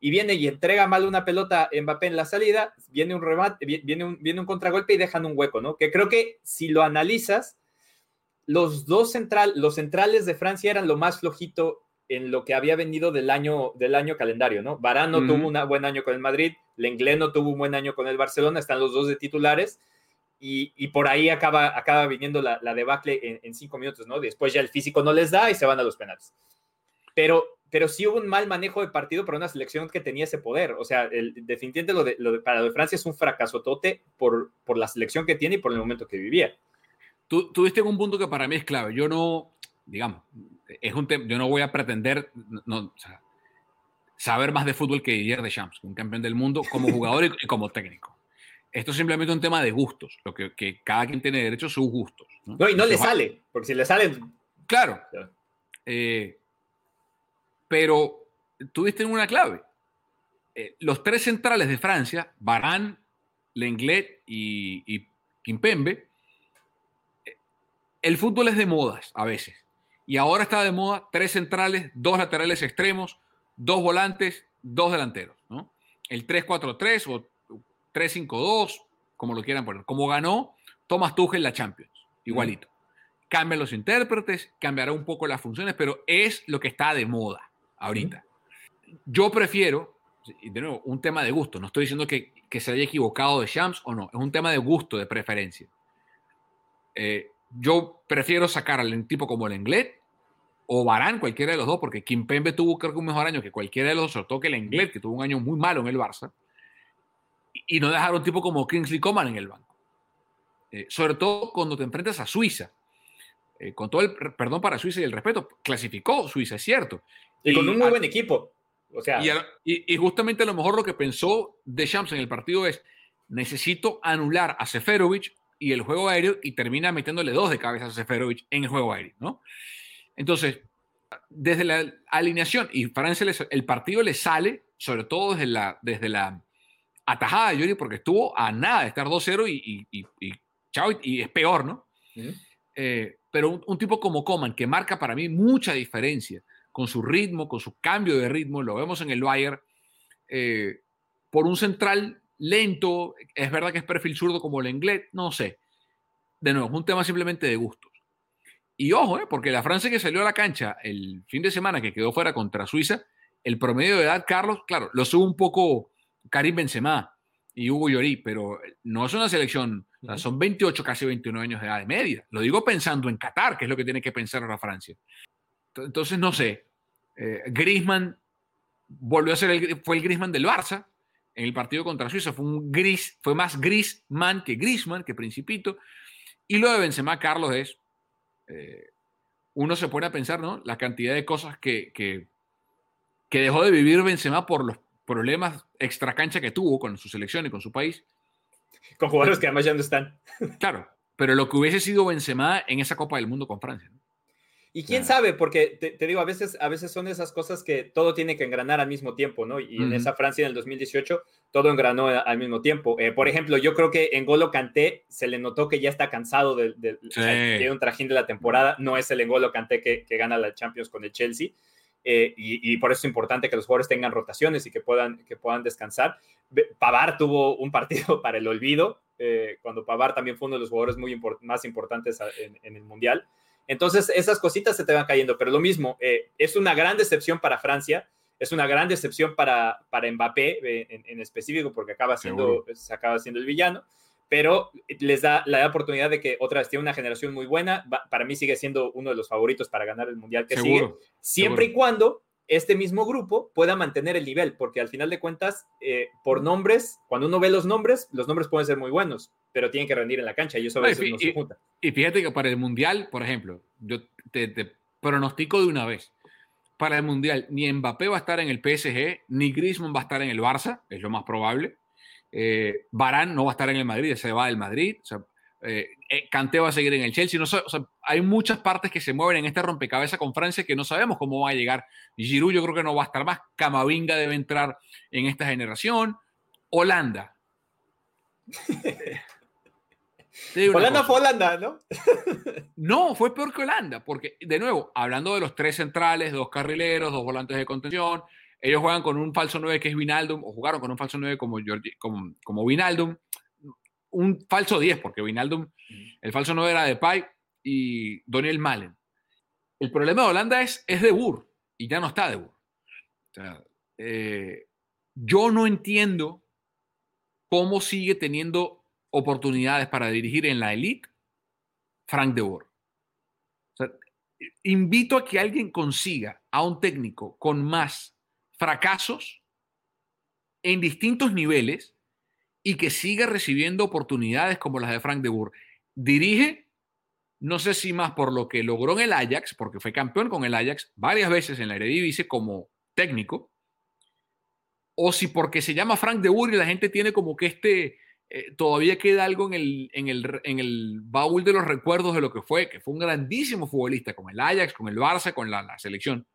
Y viene y entrega mal una pelota Mbappé en la salida, viene un remate, viene un, viene un contragolpe y dejan un hueco, ¿no? Que creo que si lo analizas, los dos central, los centrales de Francia eran lo más flojito en lo que había venido del año, del año calendario, ¿no? Varano tuvo un buen año con el Madrid, Lenglet no tuvo un buen año con el Barcelona, están los dos de titulares, y, por ahí acaba, acaba viniendo la, debacle en, cinco minutos, ¿no? Después ya el físico no les da y se van a los penales. Pero, pero sí hubo un mal manejo de partido para una selección que tenía ese poder. O sea, el, definitivamente lo de, lo de, para lo de Francia es un fracasotote por, por la selección que tiene y por el momento que vivía. Tú tuviste un punto que para mí es clave. Yo no, digamos, es un yo no voy a pretender no, saber más de fútbol que Didier Deschamps, un campeón del mundo como jugador y como técnico. Esto es simplemente un tema de gustos, lo que, que cada quien tiene derecho a sus gustos. No, y no le sale, porque si le sale... Claro. Eh, pero tuviste una clave. Eh, los tres centrales de Francia, Barán, Lenglet y, y Kimpembe, eh, el fútbol es de modas a veces. Y ahora está de moda tres centrales, dos laterales extremos, dos volantes, dos delanteros. ¿no? El 3-4-3 o 3-5-2, como lo quieran poner. Como ganó Thomas Tuchel la Champions, igualito. Cambian los intérpretes, cambiará un poco las funciones, pero es lo que está de moda ahorita. Yo prefiero, de nuevo, un tema de gusto. No estoy diciendo que, se haya equivocado de Champs o no. Es un tema de gusto, de preferencia. Eh, yo prefiero sacar al tipo como el Englet o Barán, cualquiera de los dos, porque Kimpembe tuvo creo que un mejor año que cualquiera de los dos, sobre todo que el Englet, que tuvo un año muy malo en el Barça y no dejar un tipo como Kingsley Coman en el banco. Eh, sobre todo cuando te enfrentas a Suiza. Eh, con todo el perdón para Suiza y el respeto, clasificó Suiza, es cierto. Y, con un muy buen equipo. O sea, y, justamente a lo mejor lo que pensó Deschamps en el partido es, necesito anular a Seferovic y el juego aéreo y termina metiéndole dos de cabeza a Seferovic en el juego aéreo, ¿no? Entonces, desde la alineación y Francia, el partido le sale, sobre todo desde la, desde la atajada de Yuri porque estuvo a nada de estar 2-0 y, y, y, es peor, ¿no? Eh, pero un, tipo como Coman, que marca para mí mucha diferencia con su ritmo, con su cambio de ritmo, lo vemos en el Bayern, eh, por un central lento, es verdad que es perfil zurdo como el inglés, no sé. De nuevo, es un tema simplemente de gustos. Y ojo, eh, porque la Francia que salió a la cancha el fin de semana, que quedó fuera contra Suiza, el promedio de edad, Carlos, claro, lo sube un poco Karim Benzema y Hugo Llorí, pero no es una selección, son 28, casi 21 años de edad de media. Lo digo pensando en Qatar, que es lo que tiene que pensar ahora Francia. Entonces, no sé, eh, Griezmann volvió a ser el, fue el Griezmann del Barça en el partido contra Suiza, fue un gris, fue más Griezmann que Griezmann, que Principito. Y lo de Benzema, Carlos, es, eh, uno se pone a pensar, ¿no? La cantidad de cosas que, que, que dejó de vivir Benzema por los problemas extra cancha que tuvo con su selección y con su país. Con jugadores que además ya no están. Claro, pero lo que hubiese sido Benzema en esa Copa del Mundo con Francia. Y quién sabe, porque te, digo, a veces, a veces son esas cosas que todo tiene que engranar al mismo tiempo, ¿no? Y en esa Francia en el 2018 todo engranó al mismo tiempo. Eh, por ejemplo, yo creo que en Golo Canté se le notó que ya está cansado de, de un trajín de la temporada. No es el Engolo Canté que, que gana la Champions con el Chelsea. Eh, y, por eso es importante que los jugadores tengan rotaciones y que puedan, que puedan descansar. Pavar tuvo un partido para el olvido, eh, cuando Pavar también fue uno de los jugadores muy más importantes en, el Mundial. Entonces, esas cositas se te van cayendo, pero lo mismo, eh, es una gran decepción para Francia, es una gran decepción para, para Mbappé en, específico, porque acaba siendo, se acaba siendo el villano pero les da la oportunidad de que otra vez tiene una generación muy buena. Para mí sigue siendo uno de los favoritos para ganar el mundial que sigue, siempre y cuando este mismo grupo pueda mantener el nivel, porque al final de cuentas, eh, por nombres, cuando uno ve los nombres, los nombres pueden ser muy buenos, pero tienen que rendir en la cancha y eso a veces no, se junta. Y fíjate que para el Mundial, por ejemplo, yo te, pronostico de una vez, para el Mundial, ni Mbappé va a estar en el PSG, ni Griezmann va a estar en el Barça, es lo más probable. Eh, Barán no va a estar en el Madrid, se va del Madrid. O sea, eh, eh va a seguir en el Chelsea. No, hay muchas partes que se mueven en este rompecabezas con Francia que no sabemos cómo va a llegar. Giroud yo creo que no va a estar más. Camavinga debe entrar en esta generación. Holanda. Holanda fue Holanda, ¿no? no, fue peor que Holanda, porque de nuevo, hablando de los tres centrales, dos carrileros, dos volantes de contención, ellos juegan con un falso 9 que es Vinaldum, o jugaron con un falso 9 como, como, como Vinaldum, un falso 10, porque Vinaldum, el falso 9 era de Pai y Daniel Malen. El problema de Holanda es, es de Bur, y ya no está de Bur. Eh, yo no entiendo cómo sigue teniendo oportunidades para dirigir en la elite Frank de Boer. invito a que alguien consiga a un técnico con más fracasos en distintos niveles y que siga recibiendo oportunidades como las de Frank de Boer. Dirige, no sé si más por lo que logró en el Ajax, porque fue campeón con el Ajax varias veces en la Eredivisie como técnico, o si porque se llama Frank de Boer y la gente tiene como que este eh, todavía queda algo en el, en, el, en el baúl de los recuerdos de lo que fue, que fue un grandísimo futbolista con el Ajax, con el Barça, con la, selección.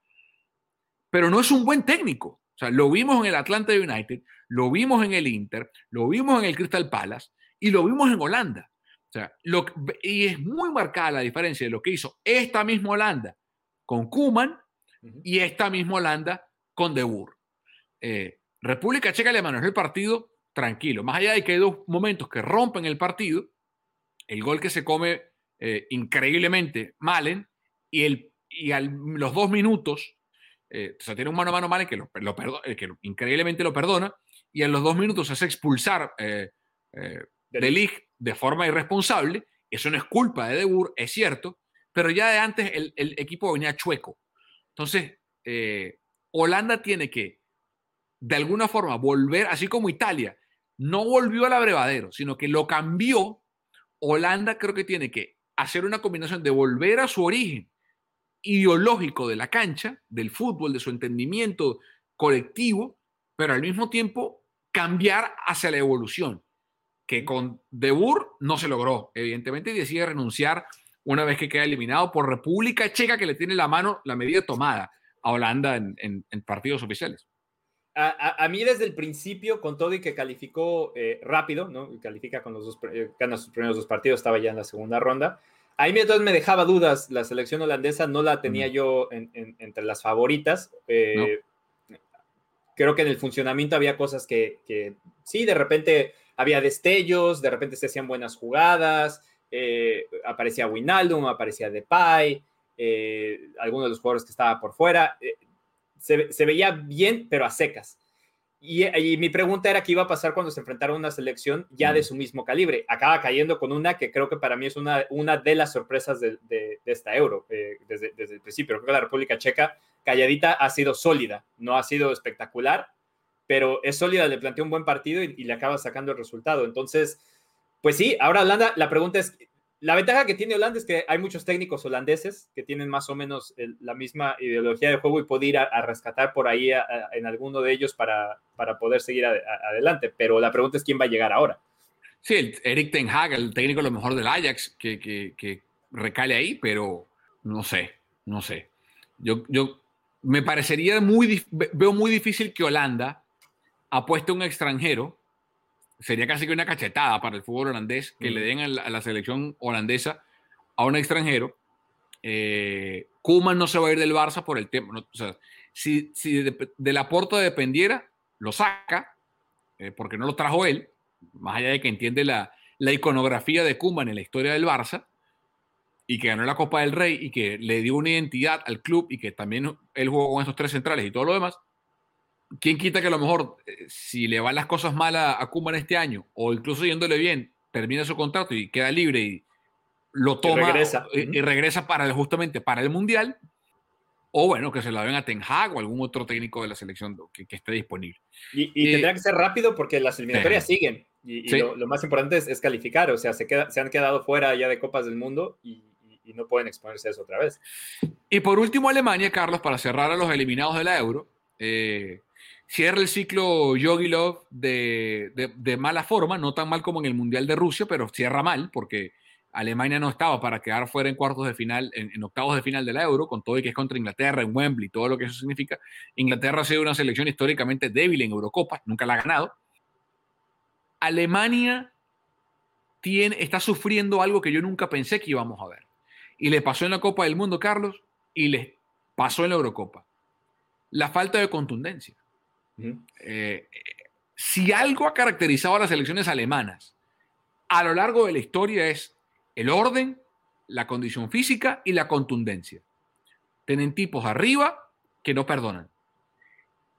Pero no es un buen técnico. O sea, lo vimos en el Atlanta United, lo vimos en el Inter, lo vimos en el Crystal Palace y lo vimos en Holanda. O sea, lo, y es muy marcada la diferencia de lo que hizo esta misma Holanda con Kuman y esta misma Holanda con De Boer. Eh, República Checa le manejó el partido tranquilo. Más allá de que hay dos momentos que rompen el partido, el gol que se come eh, increíblemente Malen y, el, y a los dos minutos, eh, o sea, tiene un mano a mano Malen que, lo, eh, que increíblemente lo perdona y en los dos minutos se hace expulsar eh, de Ligt de forma irresponsable. Eso no es culpa de Debur, es cierto, pero ya de antes el, el equipo venía chueco. Entonces, Holanda tiene que, de alguna forma, volver, así como Italia, no volvió al abrevadero, sino que lo cambió. Holanda creo que tiene que hacer una combinación de volver a su origen ideológico de la cancha, del fútbol, de su entendimiento colectivo, pero al mismo tiempo cambiar hacia la evolución, que con De Boer no se logró, evidentemente, y decide renunciar una vez que queda eliminado por República Checa, que le tiene la mano, la medida tomada a Holanda en partidos oficiales a, mí desde el principio, con todo y que calificó eh, rápido, ¿no? Califica con los dos, eh, sus primeros dos partidos, estaba ya en la segunda ronda. Ahí entonces me dejaba dudas, la selección holandesa no la tenía yo entre las favoritas. Eh, creo que en el funcionamiento había cosas que, que, sí, de repente había destellos, de repente se hacían buenas jugadas, aparecía Winaldum, aparecía Depay, algunos de los jugadores que estaban por fuera se, veía bien, pero a secas. Y, mi pregunta era qué iba a pasar cuando se enfrentara a una selección ya de su mismo calibre. Acaba cayendo con una que creo que para mí es una, una de las sorpresas de, esta euro eh, desde, desde, el principio. Creo que la República Checa, calladita, ha sido sólida, no ha sido espectacular, pero es sólida, le planteó un buen partido y, y le acaba sacando el resultado. Entonces, pues sí, ahora Holanda, la pregunta es, la ventaja que tiene Holanda es que hay muchos técnicos holandeses que tienen más o menos la misma ideología de juego y puede ir a, rescatar por ahí en alguno de ellos para, para poder seguir adelante. Pero la pregunta es quién va a llegar ahora. Sí, el Eric Ten Hag, el técnico lo mejor del Ajax, que, que, que recale ahí, pero no sé, no sé. Yo, yo me parecería muy, veo muy difícil que Holanda apueste a un extranjero sería casi que una cachetada para el fútbol holandés que le den a la, selección holandesa a un extranjero. Eh, Kuman no se va a ir del Barça por el tema. o sea, si, si de, la porta dependiera, lo saca, eh, porque no lo trajo él, más allá de que entiende la, la iconografía de Kuman en la historia del Barça, y que ganó la Copa del Rey y que le dio una identidad al club y que también él jugó con esos tres centrales y todo lo demás, ¿quién quita que a lo mejor, eh, si le van las cosas mal a, a este año, o incluso yéndole bien, termina su contrato y queda libre y lo toma y regresa, y, regresa para justamente para el Mundial, o bueno, que se la den a Ten Hag o algún otro técnico de la selección que, esté disponible. Y, tendrá que ser rápido porque las eliminatorias siguen. Y, lo, más importante es, calificar, o sea, se, queda, se han quedado fuera ya de Copas del Mundo y, no pueden exponerse a eso otra vez. Y por último, Alemania, Carlos, para cerrar a los eliminados de la Euro, eh, cierra el ciclo Yogi Love de, de, mala forma, no tan mal como en el Mundial de Rusia, pero cierra mal porque Alemania no estaba para quedar fuera en cuartos de final, en, octavos de final de la Euro, con todo y que es contra Inglaterra en Wembley, todo lo que eso significa. Inglaterra ha sido una selección históricamente débil en Eurocopa, nunca la ha ganado. Alemania tiene, está sufriendo algo que yo nunca pensé que íbamos a ver. Y le pasó en la Copa del Mundo, Carlos, y le pasó en la Eurocopa. La falta de contundencia. Eh, si algo ha caracterizado a las selecciones alemanas a lo largo de la historia es el orden, la condición física y la contundencia. Tienen tipos arriba que no perdonan.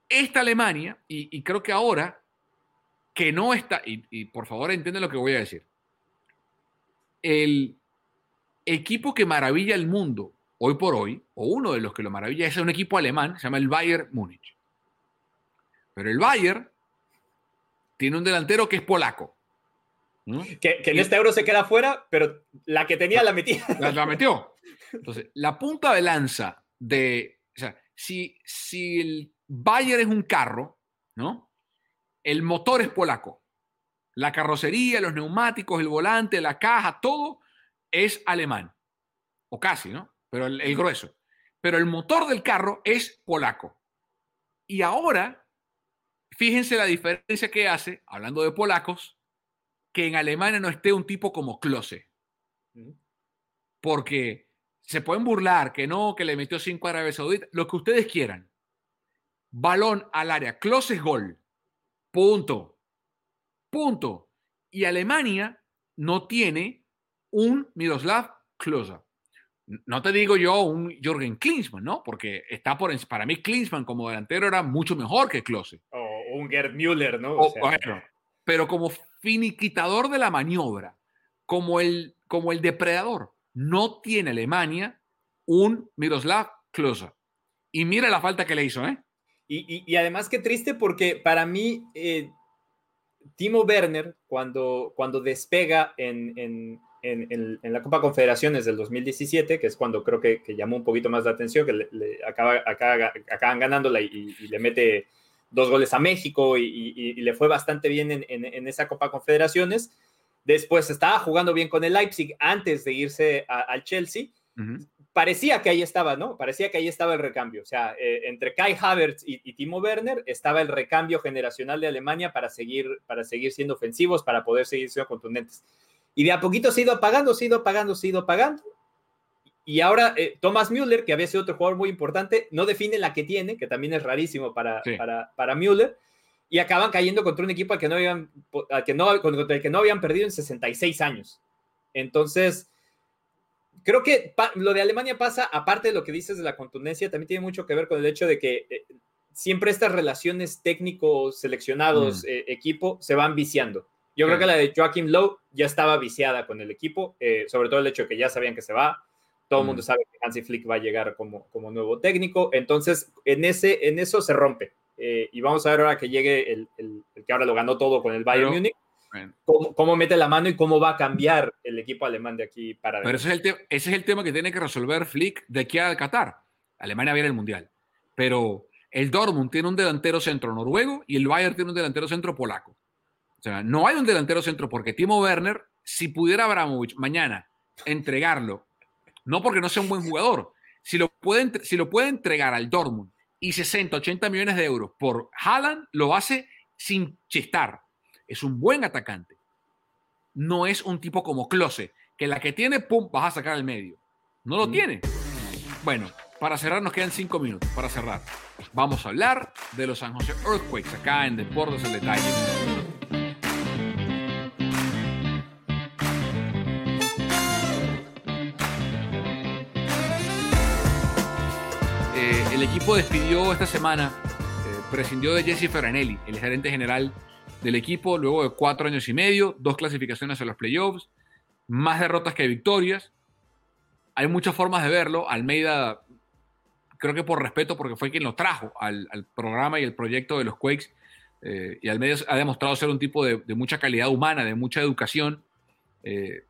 Esta Alemania, y, creo que ahora, que no está, y, por favor entiende lo que voy a decir, el equipo que maravilla el mundo hoy por hoy, o uno de los que lo maravilla, es un equipo alemán, se llama el Bayern Múnich. Pero el Bayern tiene un delantero que es polaco. Que, en este euro se queda fuera, pero la que tenía la metía. La, metió. Entonces, la punta de lanza de. O sea, si, si el Bayern es un carro, ¿no? El motor es polaco. La carrocería, los neumáticos, el volante, la caja, todo es alemán. O casi, ¿no? Pero el, el grueso. Pero el motor del carro es polaco. Y ahora, fíjense la diferencia que hace, hablando de polacos, que en Alemania no esté un tipo como Klose. Porque se pueden burlar que no, que le metió cinco a Arabia Saudita, lo que ustedes quieran. Balón al área, Klose es gol. Punto. Punto. Y Alemania no tiene un Miroslav Klose. No te digo yo un Jorgen Klinsmann, ¿no? Porque está por para mí Klinsmann como delantero era mucho mejor que Klose. O un Gerd Müller, ¿no? pero como finiquitador de la maniobra, como el, como el depredador. No tiene Alemania un Miroslav Klose. Y mira la falta que le hizo, ¿eh? Y, además qué triste porque para mí eh, Timo Werner, cuando, cuando despega en, la Copa Confederaciones del 2017, que es cuando creo que, llamó un poquito más la atención, que le, acaba, acaban ganándola y, le mete dos goles a México y, le fue bastante bien en, esa Copa Confederaciones. Después estaba jugando bien con el Leipzig antes de irse al Chelsea. Parecía que ahí estaba, ¿no? Parecía que ahí estaba el recambio. O sea, eh, entre Kai Havertz y, Timo Werner estaba el recambio generacional de Alemania para seguir, para seguir siendo ofensivos, para poder seguir siendo contundentes. Y de a poquito se ha ido apagando, se ha ido apagando, se ha ido apagando. Y ahora eh, Thomas Müller, que había sido otro jugador muy importante, no define la que tiene, que también es rarísimo para, para, para, Müller, y acaban cayendo contra un equipo al que no habían, que no, contra el que no habían perdido en 66 años. Entonces, creo que lo de Alemania pasa, aparte de lo que dices de la contundencia, también tiene mucho que ver con el hecho de que eh, siempre estas relaciones técnicos, seleccionados, mm. eh, equipo, se van viciando. Yo creo que la de Joachim Lowe ya estaba viciada con el equipo, sobre todo el hecho de que ya sabían que se va, todo el mundo sabe que Hansi Flick va a llegar como, como nuevo técnico. Entonces, en, ese, en eso se rompe. Eh, y vamos a ver ahora que llegue el, el, que ahora lo ganó todo con el Bayern Múnich. Cómo, mete la mano y cómo va a cambiar el equipo alemán de aquí para Pero ese es, el ese es el tema que tiene que resolver Flick de aquí a Qatar. Alemania viene el Mundial. Pero el Dortmund tiene un delantero centro noruego y el Bayern tiene un delantero centro polaco. O sea, no hay un delantero centro porque Timo Werner, si pudiera Abramovich mañana entregarlo no porque no sea un buen jugador. Si lo puede, si lo puede entregar al Dortmund y 60, 80 millones de euros por Haaland, lo hace sin chistar. Es un buen atacante. No es un tipo como Close, que la que tiene, pum, vas a sacar al medio. No lo tiene. Bueno, para cerrar nos quedan cinco minutos. Para cerrar, vamos a hablar de los San Jose Earthquakes acá en Deportes el Detalle. El equipo despidió esta semana, eh, prescindió de Jesse Ferranelli, el gerente general del equipo, luego de cuatro años y medio, dos clasificaciones a los playoffs, más derrotas que victorias. Hay muchas formas de verlo. Almeida creo que por respeto, porque fue quien lo trajo al, programa y el proyecto de los Quakes, eh, y al medio ha demostrado ser un tipo de, mucha calidad humana, de mucha educación. Eh,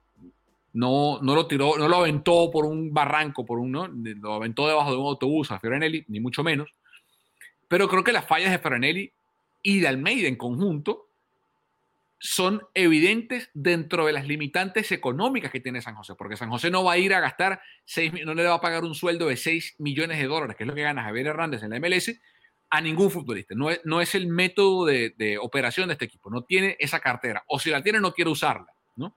no, no lo tiró, no lo aventó por un barranco, por un, ¿no? lo aventó debajo de un autobús a Fioranelli, ni mucho menos. Pero creo que las fallas de Fioranelli y de Almeida en conjunto son evidentes dentro de las limitantes económicas que tiene San José, porque San José no va a ir a gastar 6, no le va a pagar un sueldo de 6 millones de dólares, que es lo que gana Javier Hernández en la MLS, a ningún futbolista. No es, no es el método de, operación de este equipo, no tiene esa cartera, o si la tiene no quiere usarla, ¿no?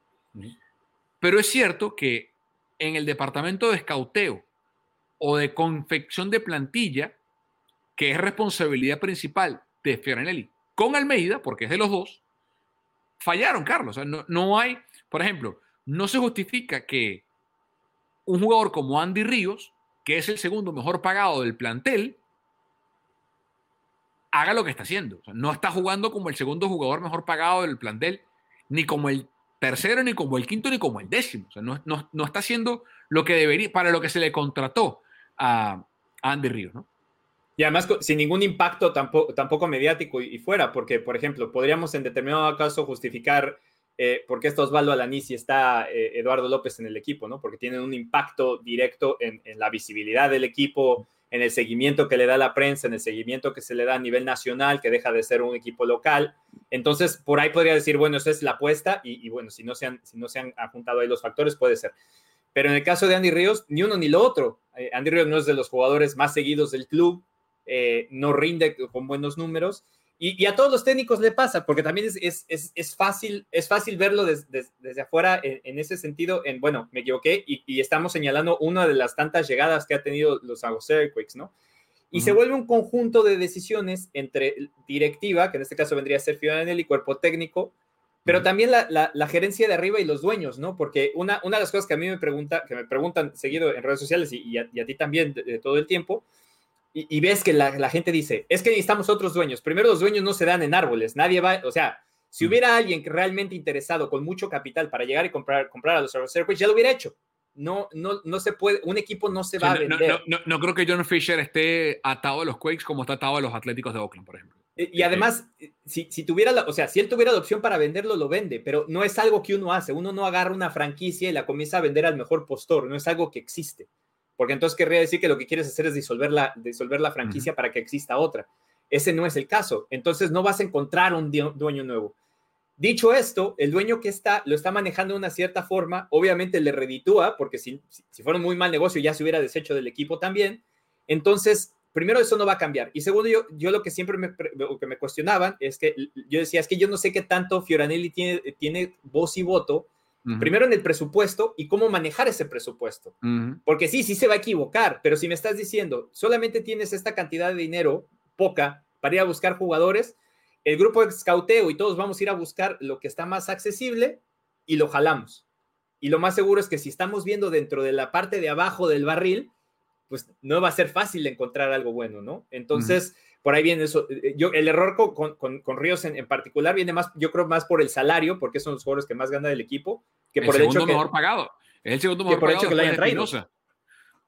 Pero es cierto que en el departamento de escauteo o de confección de plantilla, que es responsabilidad principal de Fioranelli con Almeida, porque es de los dos, fallaron, Carlos. no, no hay, por ejemplo, no se justifica que un jugador como Andy Ríos, que es el segundo mejor pagado del plantel, haga lo que está haciendo. no está jugando como el segundo jugador mejor pagado del plantel, ni como el tercero, ni como el quinto, ni como el décimo. no, está haciendo lo que debería, para lo que se le contrató a, Andy Ríos, ¿no? Y además sin ningún impacto tampoco, tampoco mediático y, fuera, porque, por ejemplo, podríamos en determinado caso justificar eh, por qué está Osvaldo Alanís y está eh, Eduardo López en el equipo, ¿no? Porque tienen un impacto directo en, la visibilidad del equipo, en el seguimiento que le da la prensa, en el seguimiento que se le da a nivel nacional, que deja de ser un equipo local. Entonces, por ahí podría decir, bueno, esa es la apuesta y, bueno, si no, se han, si no se han juntado ahí los factores, puede ser. Pero en el caso de Andy Ríos, ni uno ni lo otro. Eh, Andy Ríos no es de los jugadores más seguidos del club, eh, no rinde con buenos números. Y, a todos los técnicos le pasa, porque también es, es, fácil, es fácil verlo desde afuera en, ese sentido, en, bueno, me equivoqué y, estamos señalando una de las tantas llegadas que ha tenido los San Jose ¿no? Y se vuelve un conjunto de decisiones entre directiva, que en este caso vendría a ser Fioranelli, y cuerpo técnico, pero también la, gerencia de arriba y los dueños, ¿no? Porque una, una de las cosas que a mí me pregunta, que me preguntan seguido en redes sociales y, a, ti también de, todo el tiempo, y, ves que la, gente dice, es que necesitamos otros dueños. Primero, los dueños no se dan en árboles. Nadie va, o sea, si mm. hubiera alguien realmente interesado con mucho capital para llegar y comprar, comprar a los pues ya lo hubiera hecho. No, no, no se puede, un equipo no se va a vender. No, creo que John Fisher esté atado a los Quakes como está atado a los Atléticos de Oakland, por ejemplo. Y, además, eh, si, si, tuviera, la, o sea, si él tuviera la opción para venderlo, lo vende, pero no es algo que uno hace. Uno no agarra una franquicia y la comienza a vender al mejor postor, no es algo que existe porque entonces querría decir que lo que quieres hacer es disolver la, disolver la franquicia para que exista otra. Ese no es el caso. Entonces no vas a encontrar un dueño nuevo. Dicho esto, el dueño que está lo está manejando de una cierta forma, obviamente le reditúa, porque si, si fuera un muy mal negocio ya se hubiera deshecho del equipo también. Entonces, primero eso no va a cambiar. Y segundo, yo, yo lo que siempre me, que me cuestionaban es que yo decía, es que yo no sé qué tanto Fioranelli tiene, tiene voz y voto Primero en el presupuesto y cómo manejar ese presupuesto. Porque sí, sí se va a equivocar, pero si me estás diciendo, solamente tienes esta cantidad de dinero, poca, para ir a buscar jugadores, el grupo de scouteo y todos vamos a ir a buscar lo que está más accesible y lo jalamos. Y lo más seguro es que si estamos viendo dentro de la parte de abajo del barril, pues no va a ser fácil encontrar algo bueno, ¿no? Entonces, por ahí viene eso. Eh, yo, el error con, con, Ríos en, particular viene más, yo creo, más por el salario, porque son los jugadores que más gana del equipo, que por el, el hecho que, mejor pagado. Es el segundo mejor pagado que lo hayan traído.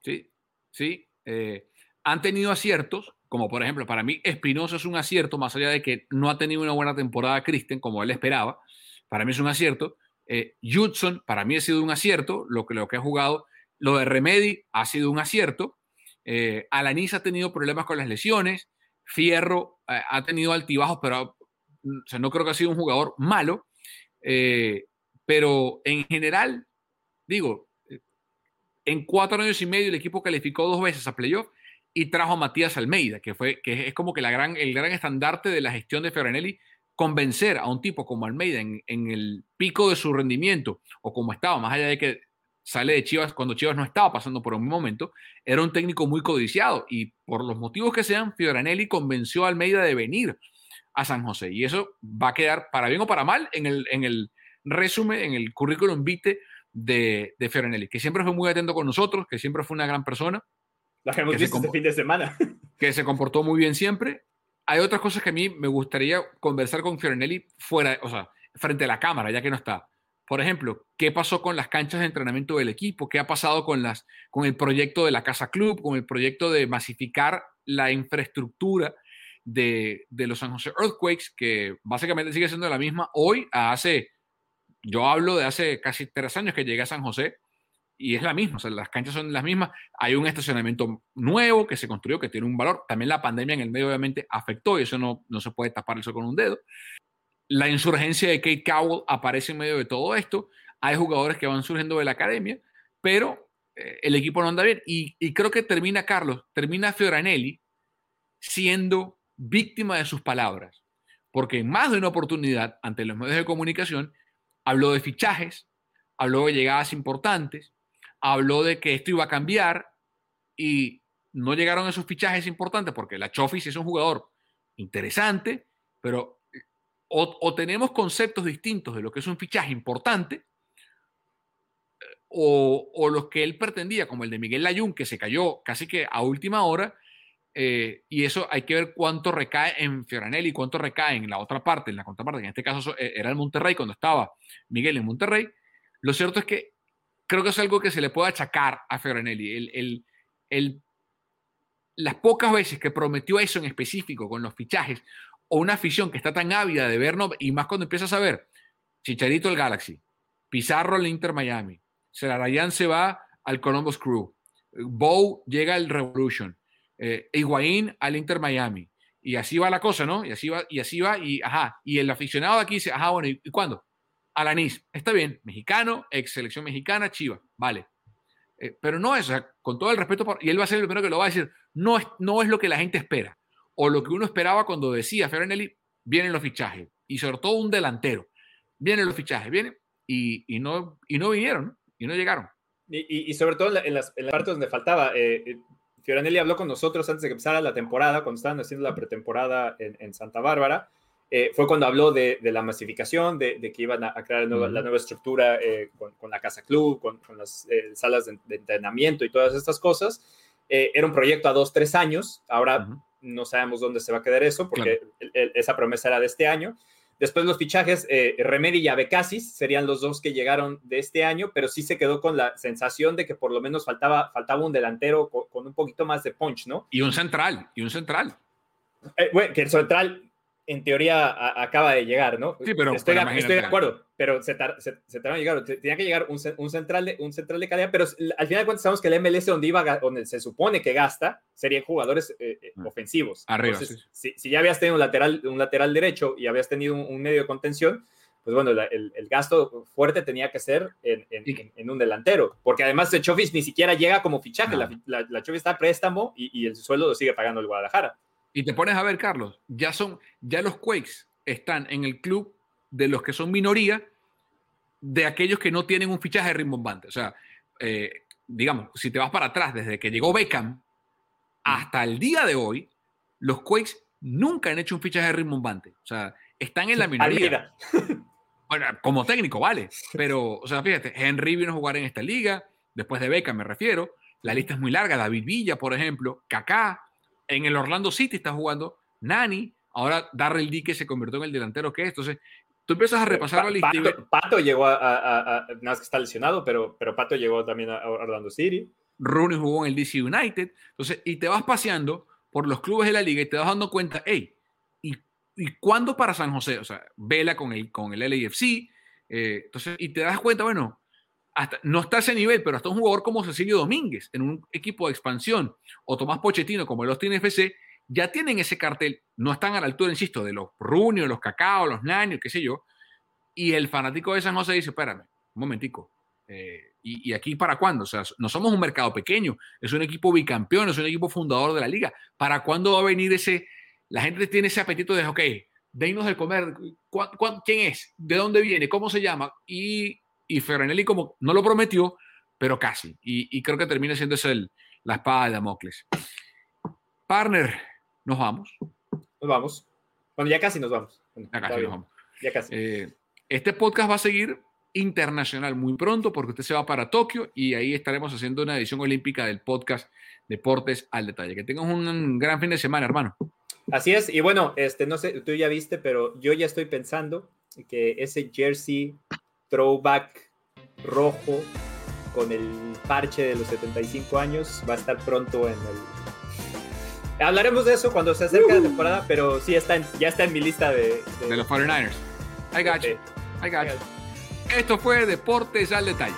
Sí, sí. Eh, han tenido aciertos, como por ejemplo, para mí Espinosa es un acierto, más allá de que no ha tenido una buena temporada Kristen, como él esperaba. Para mí es un acierto. Eh, Judson, para mí ha sido un acierto, lo que, lo que ha jugado. Lo de Remedy ha sido un acierto. Eh, Alanis ha tenido problemas con las lesiones. Fierro eh, ha tenido altibajos, pero no creo que ha sido un jugador malo. Eh, pero en general, digo, en cuatro años y medio el equipo calificó dos veces a playoff y trajo a Matías Almeida, que, fue, que es como que la gran, el gran estandarte de la gestión de Ferranelli, convencer a un tipo como Almeida en, en, el pico de su rendimiento, o como estaba, más allá de que sale de Chivas cuando Chivas no estaba pasando por un momento, era un técnico muy codiciado y por los motivos que sean, Fioranelli convenció a Almeida de venir a San José y eso va a quedar para bien o para mal en el, en el resumen, en el currículum vitae de, de Fioranelli, que siempre fue muy atento con nosotros, que siempre fue una gran persona. La que hemos visto este fin de semana. Que se comportó muy bien siempre. Hay otras cosas que a mí me gustaría conversar con Fioranelli fuera, o sea, frente a la cámara, ya que no está por ejemplo, qué pasó con las canchas de entrenamiento del equipo, qué ha pasado con, las, con el proyecto de la Casa Club, con el proyecto de masificar la infraestructura de, de los San José Earthquakes, que básicamente sigue siendo la misma hoy, hace, yo hablo de hace casi tres años que llegué a San José, y es la misma, o sea, las canchas son las mismas. Hay un estacionamiento nuevo que se construyó, que tiene un valor. También la pandemia en el medio obviamente afectó y eso no, no se puede tapar eso con un dedo. La insurgencia de Kate Cowell aparece en medio de todo esto. Hay jugadores que van surgiendo de la academia, pero eh, el equipo no anda bien. Y, creo que termina Carlos, termina Fioranelli siendo víctima de sus palabras, porque en más de una oportunidad ante los medios de comunicación habló de fichajes, habló de llegadas importantes, habló de que esto iba a cambiar y no llegaron esos fichajes importantes porque la Chofis es un jugador interesante, pero o, tenemos conceptos distintos de lo que es un fichaje importante o, los que él pretendía, como el de Miguel Layún, que se cayó casi que a última hora, eh, y eso hay que ver cuánto recae en Fioranelli y cuánto recae en la otra parte, en la contraparte, que en este caso eh, era el Monterrey cuando estaba Miguel en Monterrey. Lo cierto es que creo que es algo que se le puede achacar a Fioranelli. El, el, el, las pocas veces que prometió eso en específico con los fichajes, o una afición que está tan ávida de vernos, y más cuando empiezas a ver Chicharito el Galaxy, Pizarro al Inter Miami, Celarayán se va al Columbus Crew, Bow llega al Revolution, eh, Higuaín al Inter Miami, y así va la cosa, ¿no? Y así va, y así va, y ajá, y el aficionado de aquí dice, ajá, bueno, ¿y, y cuándo? Alanis, está bien, mexicano, ex selección mexicana, Chiva, vale. Eh, pero no es, o sea, con todo el respeto, por, y él va a ser el primero que lo va a decir, no es, no es lo que la gente espera, o lo que uno esperaba cuando decía Ferranelli, vienen los fichajes, y sobre todo un delantero, vienen los fichajes, vienen, y, y no, y no vinieron, y no llegaron. Y, y, sobre todo en, las, en, las, partes donde faltaba, eh, eh, Fioranelli habló con nosotros antes de que empezara la temporada, cuando estaban haciendo la pretemporada en, en Santa Bárbara, eh, fue cuando habló de, de la masificación, de, de, que iban a, crear la nueva, la nueva estructura eh, con, con, la casa club, con, con las eh, salas de, de, entrenamiento y todas estas cosas. Era un proyecto a dos, tres años. Ahora uh -huh. No sabemos dónde se va a quedar eso, porque claro. el, el, esa promesa era de este año. Después los fichajes, eh, Remedy y Abecasis serían los dos que llegaron de este año, pero sí se quedó con la sensación de que por lo menos faltaba, faltaba un delantero con, con un poquito más de punch, ¿no? Y un central, y un central. Eh, bueno, que el central en teoría a, acaba de llegar, ¿no? Sí, pero, estoy, pero estoy de acuerdo, pero se, tar, se, se tardó en llegar. Tenía que llegar un, un, central de, un central de calidad, pero al final de cuentas sabemos que el MLS donde iba, donde se supone que gasta, serían jugadores eh, eh, ofensivos. Arriba. Entonces, sí. si, si, ya habías tenido un lateral, un lateral derecho y habías tenido un, un medio de contención, pues bueno, la, el, el, gasto fuerte tenía que ser en, en, en, en un delantero, porque además de Chofis ni siquiera llega como fichaje, no. la, la, la Chofis está a préstamo y, y el sueldo lo sigue pagando el Guadalajara. Y te pones a ver, Carlos, ya son, ya los Quakes están en el club de los que son minoría, de aquellos que no tienen un fichaje rimbombante. O sea, eh, digamos, si te vas para atrás, desde que llegó Beckham hasta el día de hoy, los Quakes nunca han hecho un fichaje rimbombante. O sea, están en la minoría. bueno, como técnico, vale. Pero, o sea, fíjate, Henry vino a jugar en esta liga, después de Beckham me refiero. La lista es muy larga. David Villa, por ejemplo, Kaká, en el Orlando City está jugando Nani, ahora Darrell Dique se convirtió en el delantero que es. Entonces, tú empiezas a repasar pa, la lista. Pato, Pato, llegó a, a, a, nada más que está lesionado, pero, pero Pato llegó también a Orlando City. Rooney jugó en el DC United. Entonces, y te vas paseando por los clubes de la liga y te vas dando cuenta, hey, ¿y, y cuándo para San José? O sea, vela con el, con el LAFC. Eh, entonces, y te das cuenta, bueno, no está a ese nivel, pero hasta un jugador como Cecilio Domínguez en un equipo de expansión o Tomás Pochettino como el Austin FC ya tienen ese cartel, no están a la altura, insisto, de los Runio, los Cacao, los Nanios, qué sé yo, y el fanático de San José dice, espérame, un momentico, eh, y, aquí para cuándo? O sea, no somos un mercado pequeño, es un equipo bicampeón, es un equipo fundador de la liga, ¿para cuándo va a venir ese, la gente tiene ese apetito de, ok, denos de comer, ¿cu, cu, quién es? ¿De dónde viene? ¿Cómo se llama? Y y Ferranelli como no lo prometió, pero casi. Y, y creo que termina siendo ese el, la espada de Damocles. Partner, nos vamos. Nos vamos. Bueno, ya casi nos vamos. ya casi nos vamos. Ya casi. Eh, este podcast va a seguir internacional muy pronto porque usted se va para Tokio y ahí estaremos haciendo una edición olímpica del podcast Deportes al Detalle. Que tengas un gran fin de semana, hermano. Así es, y bueno, este, no sé, tú ya viste, pero yo ya estoy pensando que ese jersey throwback rojo con el parche de los 75 años. Va a estar pronto en el. Hablaremos de eso cuando se acerque la temporada, pero sí está ya está en mi lista de. De, los 49ers. I got you. I got you. Esto fue Deportes al Detalle.